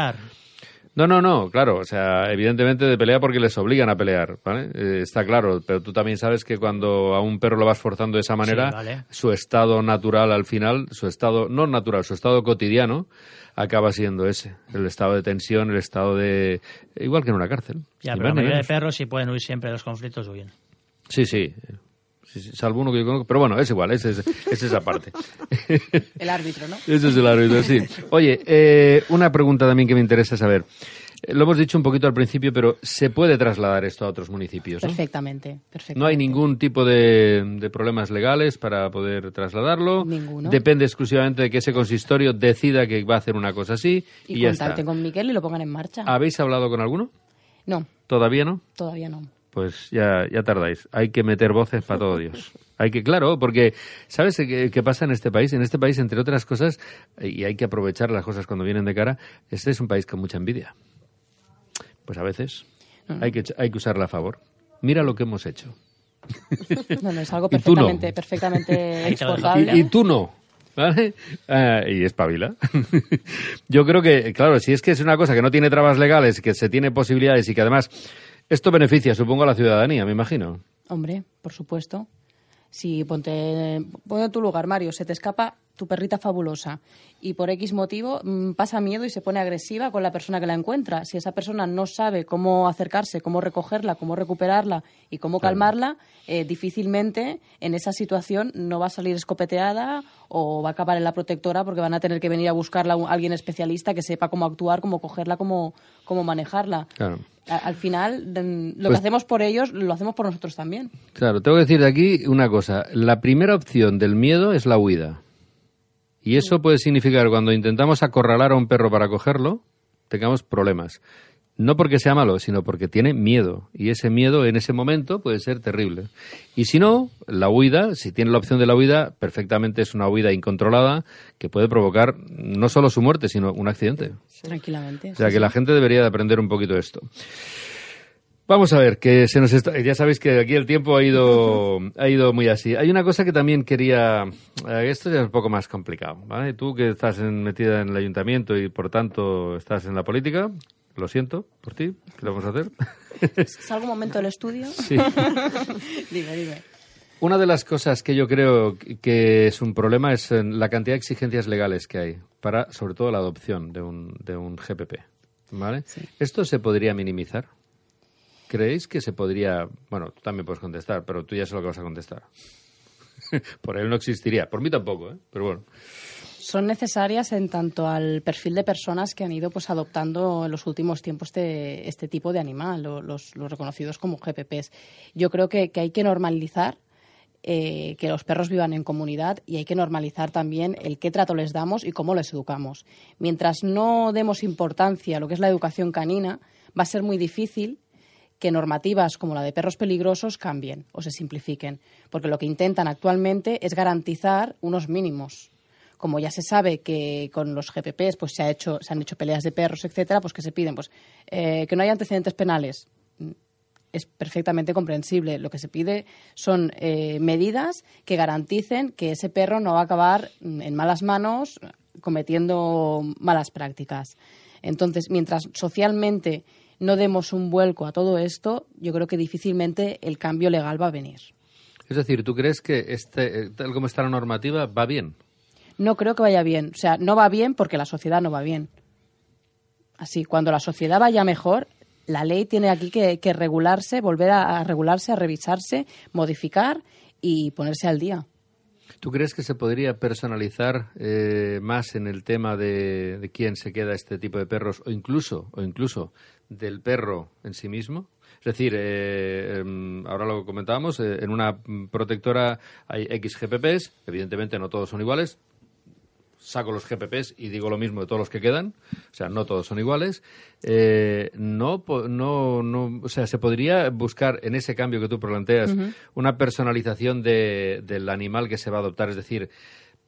No, no, no, claro, o sea, evidentemente de pelea porque les obligan a pelear, ¿vale? Eh, está claro, pero tú también sabes que cuando a un perro lo vas forzando de esa manera, vale. su estado natural al final, su estado, no natural, su estado cotidiano, acaba siendo ese, el estado de tensión, el estado de... igual que en una cárcel. Ya, pero la mayoría de perros si pueden huir siempre de los conflictos, huyen. Sí, sí. Salvo uno que yo conozco, pero bueno, es igual, es, es, es esa parte. El árbitro, ¿no? Ese es el árbitro, sí. Oye, eh, una pregunta también que me interesa saber. Eh, Lo hemos dicho un poquito al principio, pero ¿se puede trasladar esto a otros municipios? ¿no? Perfectamente, perfectamente. No hay ningún tipo de, de problemas legales para poder trasladarlo. Ninguno. Depende exclusivamente de que ese consistorio decida que va a hacer una cosa así y, Y, contacten con Miquel y lo pongan en marcha. ¿Habéis hablado con alguno? No, ¿Todavía no? todavía no. Pues ya, ya tardáis. Hay que meter voces para todo Dios. Hay que, claro, porque ¿sabes qué, qué pasa en este país? En este país, entre otras cosas, y hay que aprovechar las cosas cuando vienen de cara, este es un país con mucha envidia. Pues a veces hay que, hay que usarla a favor. Mira lo que hemos hecho. No, no, es algo Y tú no. perfectamente, perfectamente exportable. Y, y tú no. ¿Vale? Ah, y espabila. Yo creo que, claro, si es que es una cosa que no tiene trabas legales, que se tiene posibilidades y que además esto beneficia, supongo, a la ciudadanía, me imagino. Hombre, por supuesto. Si ponte, ponte en tu lugar, Mario, se te escapa tu perrita fabulosa y por X motivo mm, pasa miedo y se pone agresiva con la persona que la encuentra. Si esa persona no sabe cómo acercarse, cómo recogerla, cómo recuperarla y cómo calmarla, eh, difícilmente en esa situación no va a salir escopeteada o va a acabar en la protectora porque van a tener que venir a buscarla a alguien especialista que sepa cómo actuar, cómo cogerla, cómo, cómo manejarla. Claro. Al final, lo Pues- que hacemos por ellos, lo hacemos por nosotros también. Claro, tengo que decir de aquí una cosa. La primera opción del miedo es la huida. Y eso puede significar cuando intentamos acorralar a un perro para cogerlo, tengamos problemas. No porque sea malo, sino porque tiene miedo. Y ese miedo en ese momento puede ser terrible. Y si no, la huida, si tiene la opción de la huida, perfectamente es una huida incontrolada que puede provocar no solo su muerte, sino un accidente. Tranquilamente. O sea que la gente debería de aprender un poquito esto. Vamos a ver, que se nos está, ya sabéis que aquí el tiempo ha ido, ha ido muy así. Hay una cosa que también quería, eh, esto ya es un poco más complicado, ¿vale? Tú que estás en- metida en el ayuntamiento y por tanto estás en la política, lo siento por ti, ¿qué le vamos a hacer? ¿Salgo un momento del estudio? Sí. dime, dime. Una de las cosas que yo creo que es un problema es eh, la cantidad de exigencias legales que hay para, sobre todo, la adopción de un, de un GPP. ¿Vale? ¿Esto se podría minimizar? ¿Creéis que se podría...? Bueno, tú también puedes contestar, pero tú ya sé lo que vas a contestar. Por él no existiría. Por mí tampoco, ¿eh? Pero bueno. son necesarias en tanto al perfil de personas que han ido pues adoptando en los últimos tiempos este, este tipo de animal, lo- los, los reconocidos como GPPs. Yo creo que, que hay que normalizar eh, que los perros vivan en comunidad y hay que normalizar también el qué trato les damos y cómo les educamos. Mientras no demos importancia a lo que es la educación canina, va a ser muy difícil que normativas como la de perros peligrosos cambien o se simplifiquen, porque lo que intentan actualmente es garantizar unos mínimos. Como ya se sabe que con los GPPs pues se, ha hecho, se han hecho peleas de perros, etcétera, pues que se piden pues eh, que no haya antecedentes penales. Mm, Es perfectamente comprensible. Lo que se pide son eh, medidas que garanticen que ese perro no va a acabar mm, en malas manos cometiendo malas prácticas. Entonces, mientras socialmente no demos un vuelco a todo esto, yo creo que difícilmente el cambio legal va a venir. Es decir, ¿tú crees que este, eh, tal como está la normativa va bien? No creo que vaya bien. O sea, no va bien porque la sociedad no va bien. Así, cuando la sociedad vaya mejor, la ley tiene aquí que, que regularse, volver a, a regularse, a revisarse, modificar y ponerse al día. ¿Tú crees que se podría personalizar eh, más en el tema de, quién se queda este tipo de perros o incluso, o incluso del perro en sí mismo? Es decir, eh, em, ahora lo comentábamos, eh, en una protectora hay X evidentemente no todos son iguales, saco los GPPs y digo lo mismo de todos los que quedan, o sea, no todos son iguales. Eh, no, no, no, o sea, se podría buscar en ese cambio que tú planteas una personalización de- del animal que se va a adoptar, es decir,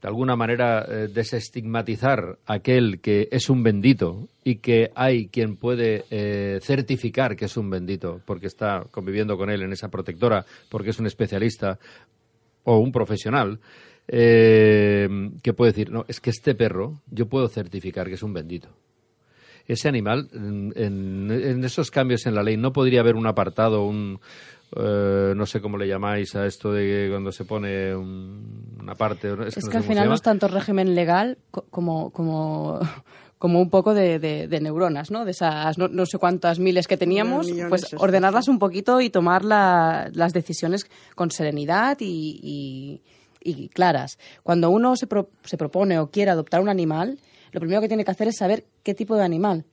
de alguna manera eh, desestigmatizar aquel que es un bendito y que hay quien puede eh, certificar que es un bendito porque está conviviendo con él en esa protectora, porque es un especialista o un profesional eh, que puede decir, no, es que este perro yo puedo certificar que es un bendito. Ese animal, en, en- en esos cambios en la ley, no podría haber un apartado, un, eh, no sé cómo le llamáis a esto de cuando se pone un- una parte. Es, Es no sé que al final no es tanto régimen legal co- como, como, como un poco de, de- de neuronas, ¿no? De esas no, no sé cuántas miles que teníamos, millones, pues ordenarlas un poquito y tomar la- las decisiones con serenidad y, y- y claras. Cuando uno se, pro- se propone o quiere adoptar un animal, lo primero que tiene que hacer es saber qué tipo de animal,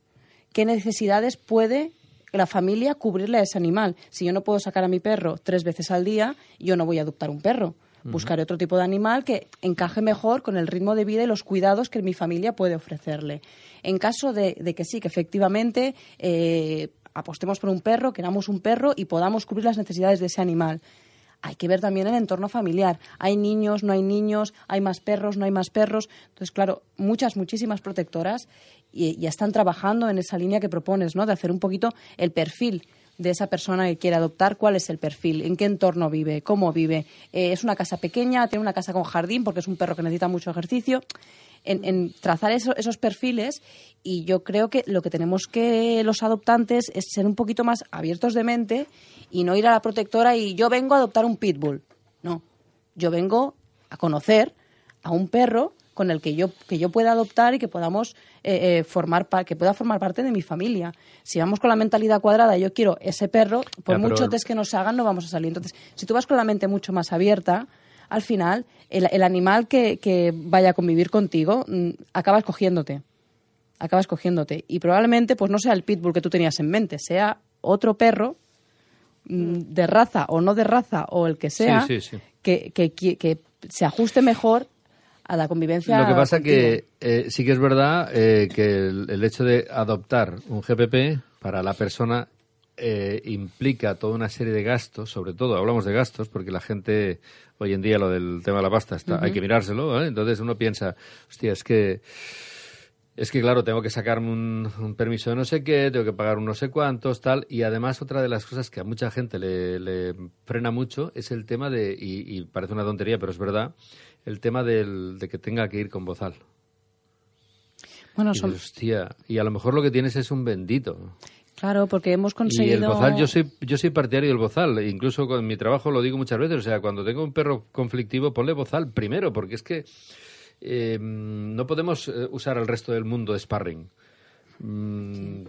qué necesidades puede la familia cubrirle a ese animal. Si yo no puedo sacar a mi perro tres veces al día, yo no voy a adoptar un perro. Buscaré otro tipo de animal que encaje mejor con el ritmo de vida y los cuidados que mi familia puede ofrecerle. En caso de, de que sí, que efectivamente eh, apostemos por un perro, queramos un perro y podamos cubrir las necesidades de ese animal. Hay que ver también el entorno familiar. Hay niños, no hay niños, hay más perros, no hay más perros. Entonces, claro, muchas, muchísimas protectoras ya están trabajando en esa línea que propones, ¿no? De hacer un poquito el perfil de esa persona que quiere adoptar, cuál es el perfil, en qué entorno vive, cómo vive. Eh, es una casa pequeña, tiene una casa con jardín porque es un perro que necesita mucho ejercicio. En, en trazar eso- esos perfiles y yo creo que lo que tenemos que los adoptantes es ser un poquito más abiertos de mente y no ir a la protectora y yo vengo a adoptar un pitbull. No, yo vengo a conocer a un perro con el que yo que yo pueda adoptar y que podamos eh, eh, formar pa- que pueda formar parte de mi familia. Si vamos con la mentalidad cuadrada, yo quiero ese perro, por Ya, mucho test que nos hagan, no vamos a salir. Entonces, si tú vas con la mente mucho más abierta, al final, el, el animal que, que vaya a convivir contigo mm, acaba escogiéndote. Acaba escogiéndote. Y probablemente, pues no sea el pitbull que tú tenías en mente, sea otro perro mm, de raza o no de raza o el que sea Sí, sí, sí. Que, que- que se ajuste mejor a la convivencia. Lo que pasa contigo. que eh, sí que es verdad eh, que el, el hecho de adoptar un GPP para la persona eh, implica toda una serie de gastos, sobre todo hablamos de gastos, porque la gente hoy en día lo del tema de la pasta está, hay que mirárselo, ¿eh? entonces uno piensa, hostia, es que Es que, claro, tengo que sacarme un, un permiso de no sé qué, tengo que pagar un no sé cuántos, tal. Y además, otra de las cosas que a mucha gente le, le frena mucho es el tema de, y, y parece una tontería, pero es verdad, el tema del, de que tenga que ir con bozal. Bueno, Y son- hostia, y a lo mejor lo que tienes es un bendito. claro, porque hemos Y conseguido... el bozal, yo soy, yo soy partidario del bozal, e incluso con mi trabajo lo digo muchas veces, o sea, cuando tengo un perro conflictivo, ponle bozal primero, porque es que eh, no podemos eh, usar al resto del mundo de sparring. Mm,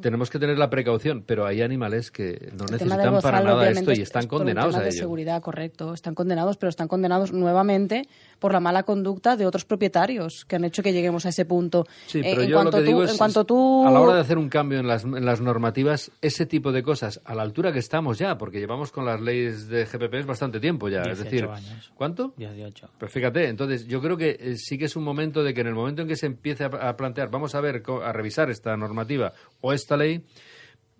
Tenemos que tener la precaución, pero hay animales que no El necesitan para nada esto y es- están es condenados a de ello. seguridad, correcto. Están condenados, pero están condenados nuevamente por la mala conducta de otros propietarios que han hecho que lleguemos a ese punto. Sí, Eh, pero en yo cuanto lo que tú, digo es, en cuanto tú... a la hora de hacer un cambio en las, en las normativas, ese tipo de cosas, a la altura que estamos ya, porque llevamos con las leyes de GPPs bastante tiempo ya, es 18 decir, años. ¿cuánto? 18. Pues fíjate, entonces yo creo que eh, sí que es un momento de que en el momento en que se empiece a, a plantear, vamos a ver, a revisar esta normativa o esta ley,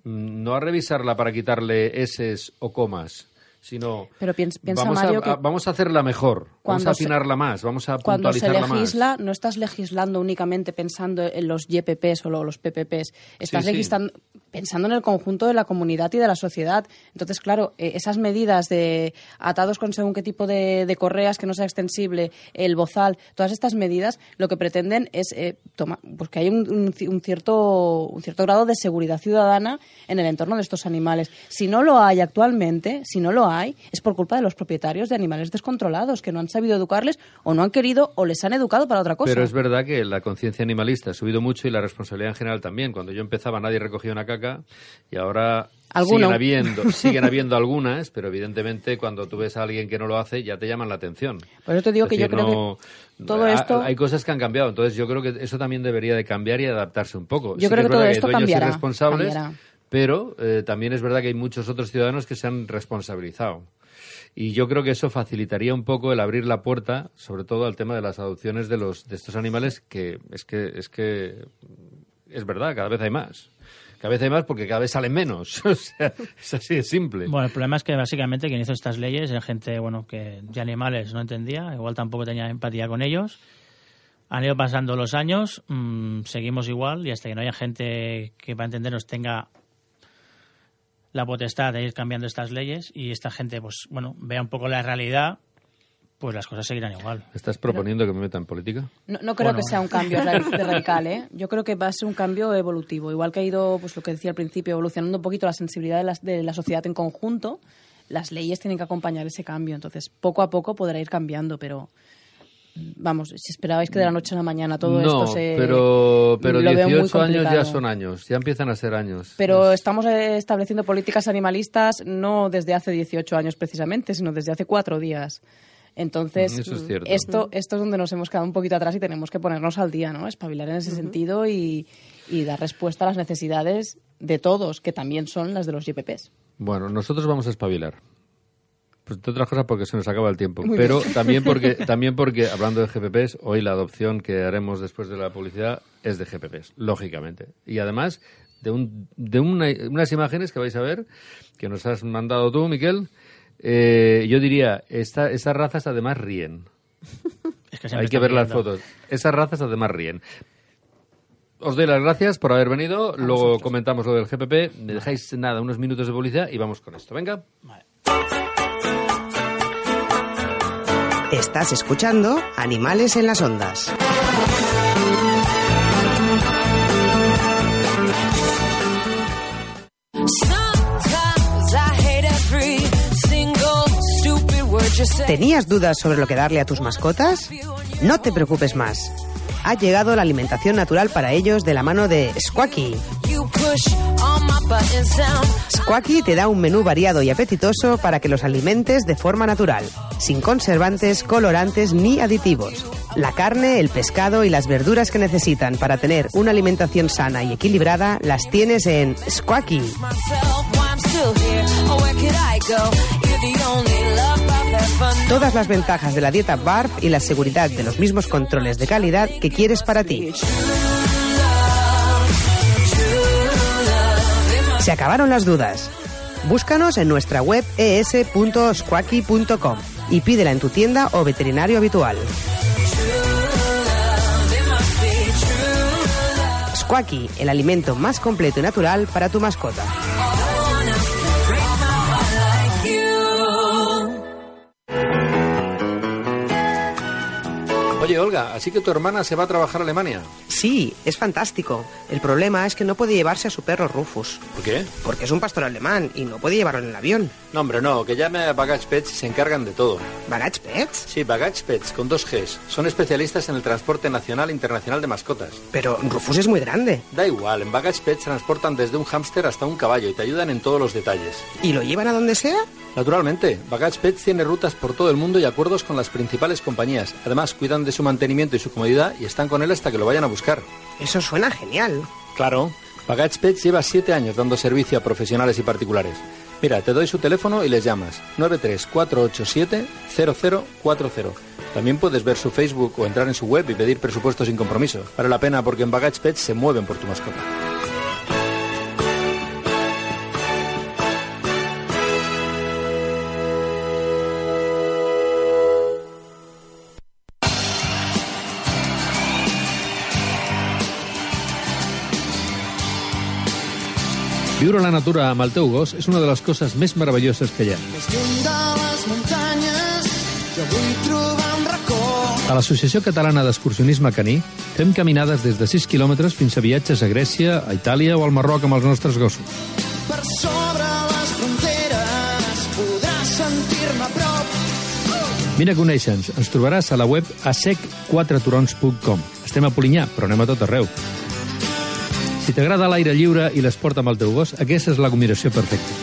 mm, no a revisarla para quitarle S o comas, sino Pero piens- piensa, vamos, Mario, a, que a- vamos a hacerla mejor, vamos cuando a se- afinarla más, vamos a Cuando se puntualizarla más. legisla, no estás legislando únicamente pensando en los YPPs o lo- los PPPs, estás Sí, sí. legislando pensando en el conjunto de la comunidad y de la sociedad. Entonces, claro, eh, esas medidas de atados con según qué tipo de, de correas que no sea extensible, el bozal, todas estas medidas, lo que pretenden es eh, toma- pues que haya un, un ci- un cierto, un cierto grado de seguridad ciudadana en el entorno de estos animales. Si no lo hay actualmente, si no lo hay, es por culpa de los propietarios de animales descontrolados que no han sabido educarles o no han querido o les han educado para otra cosa. Pero es verdad que la conciencia animalista ha subido mucho y la responsabilidad en general también. Cuando yo empezaba nadie recogía una caca y ahora Alguno. siguen habiendo, siguen habiendo algunas, pero evidentemente cuando tú ves a alguien que no lo hace ya te llaman la atención. Por eso te digo Es que yo creo no- que todo ha- esto... Hay cosas que han cambiado, entonces yo creo que eso también debería de cambiar y adaptarse un poco. Yo Sí creo que todo esto cambiará, cambiará. Pero eh, también es verdad que hay muchos otros ciudadanos que se han responsabilizado. Y yo creo que eso facilitaría un poco el abrir la puerta, sobre todo al tema de las adopciones de los de estos animales, que es que es que es verdad, cada vez hay más. Cada vez hay más porque cada vez salen menos. es así de simple. Bueno, el problema es que básicamente quien hizo estas leyes era gente bueno que de animales no entendía, igual tampoco tenía empatía con ellos. Han ido pasando los años, mm, seguimos igual y hasta que no haya gente que para entendernos tenga la potestad de ir cambiando estas leyes y esta gente pues bueno vea un poco la realidad, pues las cosas seguirán igual. ¿Estás proponiendo que me meta en política? No, no creo Bueno. que sea un cambio radical, ¿eh? Yo creo que va a ser un cambio evolutivo. Igual que ha ido, pues lo que decía al principio, evolucionando un poquito la sensibilidad de, las- de la sociedad en conjunto, las leyes tienen que acompañar ese cambio. Entonces, poco a poco podrá ir cambiando, pero vamos, si esperabais que de la noche a la mañana todo no, esto se... pero, pero lo veo muy 18 años ya son años, ya empiezan a ser años. Pero estamos eh, estableciendo políticas animalistas no desde hace 18 años precisamente, sino desde hace cuatro días. Entonces, Mm, eso es mm, cierto. esto, esto es donde nos hemos quedado un poquito atrás y tenemos que ponernos al día, ¿no? Espabilar en ese sentido y, y dar respuesta a las necesidades de todos, que también son las de los YPPs. Bueno, nosotros vamos a espabilar. Pues entre otras cosas porque se nos acaba el tiempo. Muy Pero bien. también porque, también porque, hablando de GPPs, hoy la adopción que haremos después de la publicidad es de GPPs, lógicamente. Y además de, un, de una- unas imágenes que vais a ver, que nos has mandado tú, Miquel. Eh, yo diría, esta, esas razas además ríen. Es que siempre Hay que ver las fotos. Esas razas además ríen. Os doy las gracias por haber venido. Luego comentamos lo del GPP. Me dejáis nada, unos minutos de publicidad y vamos con esto. Venga. Estás escuchando Animales en las Ondas. ¿Tenías dudas sobre lo que darle a tus mascotas? No te preocupes más. Ha llegado la alimentación natural para ellos de la mano de Squacky. Squacky te da un menú variado y apetitoso para que los alimentes de forma natural, sin conservantes, colorantes ni aditivos. La carne, el pescado y las verduras que necesitan para tener una alimentación sana y equilibrada las tienes en Squacky. Oh. Todas las ventajas de la dieta BARF y la seguridad de los mismos controles de calidad que quieres para ti. Se acabaron las dudas. Búscanos en nuestra web es.squacky.com y pídela en tu tienda o veterinario habitual. It must be true Quacky, el alimento más completo y natural para tu mascota. Oye, Olga, así que tu hermana se va a trabajar a Alemania. Sí, es fantástico. El problema es que no puede llevarse a su perro Rufus, ¿Por qué? porque es un pastor alemán y no puede llevarlo en el avión. No, hombre, no, que llame a Baggage Pets y se encargan de todo. ¿Baggage Pets? Sí, Baggage Pets, con dos Gs. Son especialistas en el transporte nacional e internacional de mascotas. Pero Rufus es muy grande. Da igual, en Baggage Pets transportan desde un hámster hasta un caballo y te ayudan en todos los detalles. ¿Y lo llevan a donde sea? Naturalmente, Baggage Pets tiene rutas por todo el mundo y acuerdos con las principales compañías. Además, cuidan de su mantenimiento y su comodidad y están con él hasta que lo vayan a buscar. Eso suena genial. Claro, Baggage Pets lleva siete años dando servicio a profesionales y particulares. Mira, te doy su teléfono y les llamas 93487-0040. También puedes ver su Facebook o entrar en su web y pedir presupuesto sin compromiso. Vale la pena porque en Baggage Pets se mueven por tu mascota. Viure a la natura amb el teu gos és una de les coses més meravelloses que hi ha. Més lluny de les muntanyes, jo vull trobar un racó. A l'Associació Catalana d'Excursionisme Caní fem caminades des de 6 quilòmetres fins a viatges a Grècia, a Itàlia o al Marroc amb els nostres gossos. Per sobre les fronteres podràs sentir-me a prop. Vine a conèixer-nos. Ens trobaràs a la web asec4turons.com. Estem a Polinyà, però anem a tot arreu. Si t'agrada l'aire lliure i l'esport amb el teu gos, aquesta és la combinació perfecta.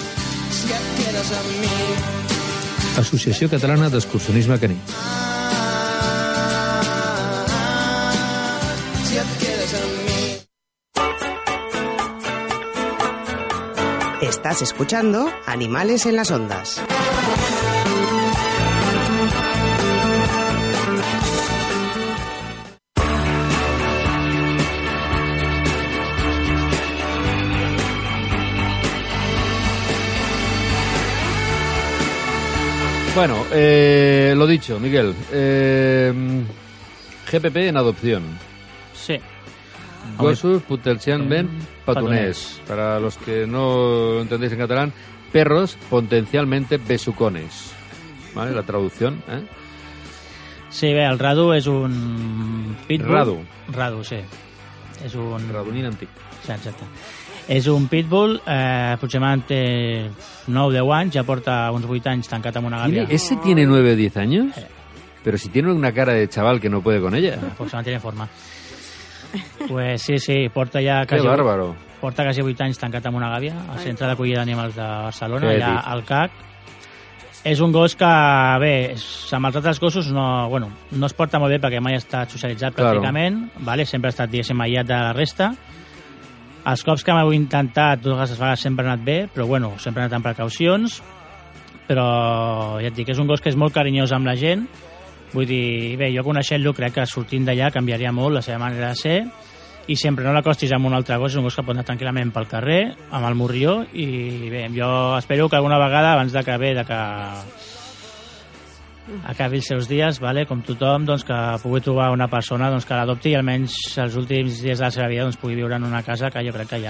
Associació Catalana d'Excursionisme Caní. Estás escuchando Animales en las Ondas. Bueno, eh, lo dicho, Miguel. eh, GPP en adopción. Sí. Gossos Putelcianment patunés. Para los que no lo entendéis en catalán, perros potencialmente besucones. ¿Vale? La traducción. ¿eh? Sí, bé, el Radu és un pitbull. Radu. Radu, sí. És un... Radunín antic. Sí, exacte. És un pitbull, eh, aproximadament té 9-10 anys, ja porta uns 8 anys tancat amb una gàbia. ¿Tiene- ¿Ese tiene 9 o 10 años? Pero si tiene una cara de chaval que no puede con ella. Pues se mantiene en forma. Pues sí, sí, porta ja Qué quasi... bárbaro. Porta quasi 8 anys tancat amb una gàbia al centre d'acollida d'animals de Barcelona, allà al CAC. És un gos que, bé, amb els altres gossos no, bueno, no es porta molt bé perquè mai ha estat socialitzat Claro. pràcticament, vale? sempre ha estat, diguéssim, aïllat de la resta. Els cops que m'heu intentat, dues vegades sempre ha anat bé, però bueno, sempre ha anat amb precaucions. Però ja et dic, és un gos que és molt carinyós amb la gent. Vull dir, bé, jo coneixent-lo crec que sortint d'allà canviaria molt la seva manera de ser i sempre no l'acostis amb un altre gos, és un gos que pot anar tranquil·lament pel carrer, amb el morrió, i bé, jo espero que alguna vegada, abans de que bé, de que acabi els seus dies, vale? com tothom, doncs, que pugui trobar una persona doncs, que l'adopti i almenys els últims dies de la seva vida doncs, pugui viure en una casa que jo crec que li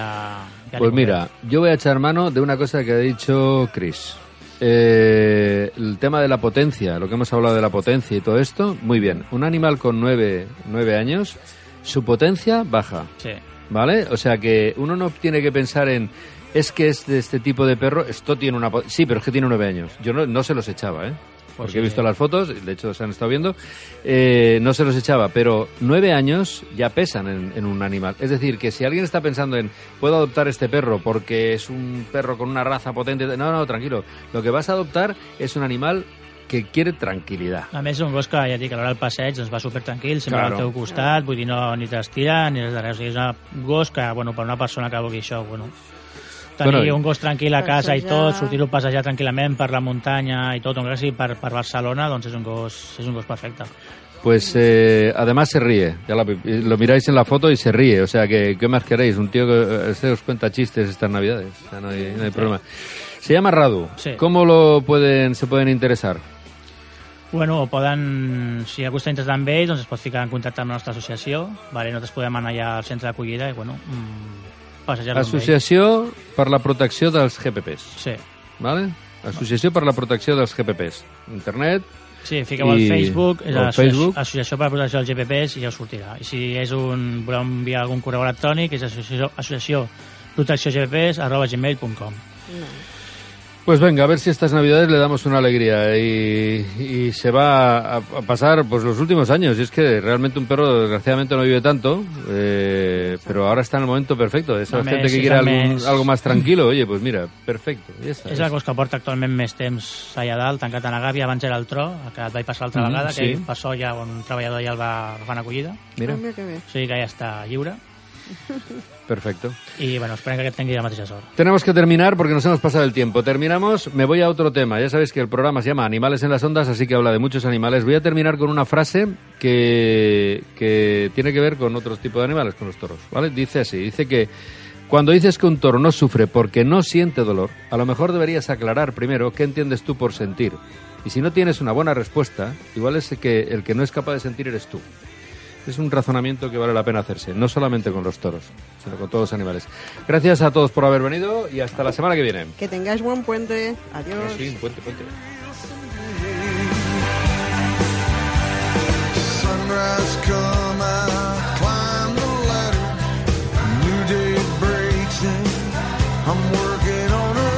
Pues mira, yo voy a echar mano de una cosa que ha dicho Chris. Eh, el tema de la potencia, lo que hemos hablado de la potencia y todo esto, muy bien. Un animal con nueve, nueve años, su potencia baja, Sí. ¿vale? O sea que uno no tiene que pensar en, es que es de este tipo de perro, esto tiene una... Sí, pero es que tiene nueve años. Yo no, no se los echaba, ¿eh? Porque he sí. visto las fotos, de hecho se han estado viendo, eh, no se los echaba, pero nueve años ya pesan en, en un animal. Es decir, que si alguien está pensando en, puedo adoptar este perro porque es un perro con una raza potente, no, no, tranquilo, lo que vas a adoptar es un animal que quiere tranquilidad. A més, és un gos que, ja et dic, a l'hora del passeig doncs, va super tranquil, sempre Claro. al teu costat, vull dir, no, ni t'estira ni res de res. O sigui, és un gos que, bueno, per una persona que vulgui això, bueno, tenir Bueno, un gos tranquil a casa i tot, sortir-lo a passejar tranquil·lament per la muntanya i tot, encara que sigui per, per Barcelona, doncs és un gos, és un gos perfecte. Pues eh, además se ríe, ya la- lo miráis en la foto y se ríe, o sea que, ¿qué más queréis? Un tío que eh, se os cuenta chistes estas navidades, o sea, no hay, no hay problema. Se llama Radu, Sí. ¿cómo lo pueden, se pueden interesar? Bueno, o poden, si algú està interessat amb ells, doncs es pot ficar en contacte amb la nostra associació. Vale? Nosaltres podem anar allà al centre d'acollida i, bueno, mm, ells. Associació per la protecció dels GPPs. Sí. Vale? Associació per la protecció dels GPPs. Internet, Sí, fiqueu al I- Facebook, és al Facebook. Associació per la Protecció dels GPPs i ja us sortirà. I si és un, voleu enviar algun correu electrònic, és associació, associació protecció GPPs arroba gmail.com. Pues venga, a ver si estas navidades le damos una alegría y, y se va a, a pasar pues los últimos años. Y es que realmente un perro desgraciadamente no vive tanto, eh, pero ahora está en el momento perfecto. Esa Un gente mes, que quiere al algún- mes. algo más tranquilo, oye, pues mira, perfecto. Ya está. És el gos que porta actualment més temps allà dalt, tancat a la gàbia, abans era el tro, que et vaig passar l'altra Mhm, vegada, sí. que per sort ja un treballador ja el va agafar en acollida. Mira, Ah, mira que bé. O sigui que ja està lliure. Perfecto. I, bueno, esperem que la mateixa sort. Tenemos que terminar porque nos hemos pasado el tiempo. Terminamos, me voy a otro tema. Ya sabéis que el programa se llama Animales en las Ondas, así que habla de muchos animales. Voy a terminar con una frase que, que tiene que ver con otros tipos de animales, con los toros. ¿vale? Dice así, dice que cuando dices que un toro no sufre porque no siente dolor, a lo mejor deberías aclarar primero qué entiendes tú por sentir. Y si no tienes una buena respuesta, igual es que el que no es capaz de sentir eres tú es un razonamiento que vale la pena hacerse, no solamente con los toros, sino con todos los animales. Gracias a todos por haber venido y hasta la semana que viene. Que tengáis buen puente. Adiós. Sí, puente, puente. I'm working on a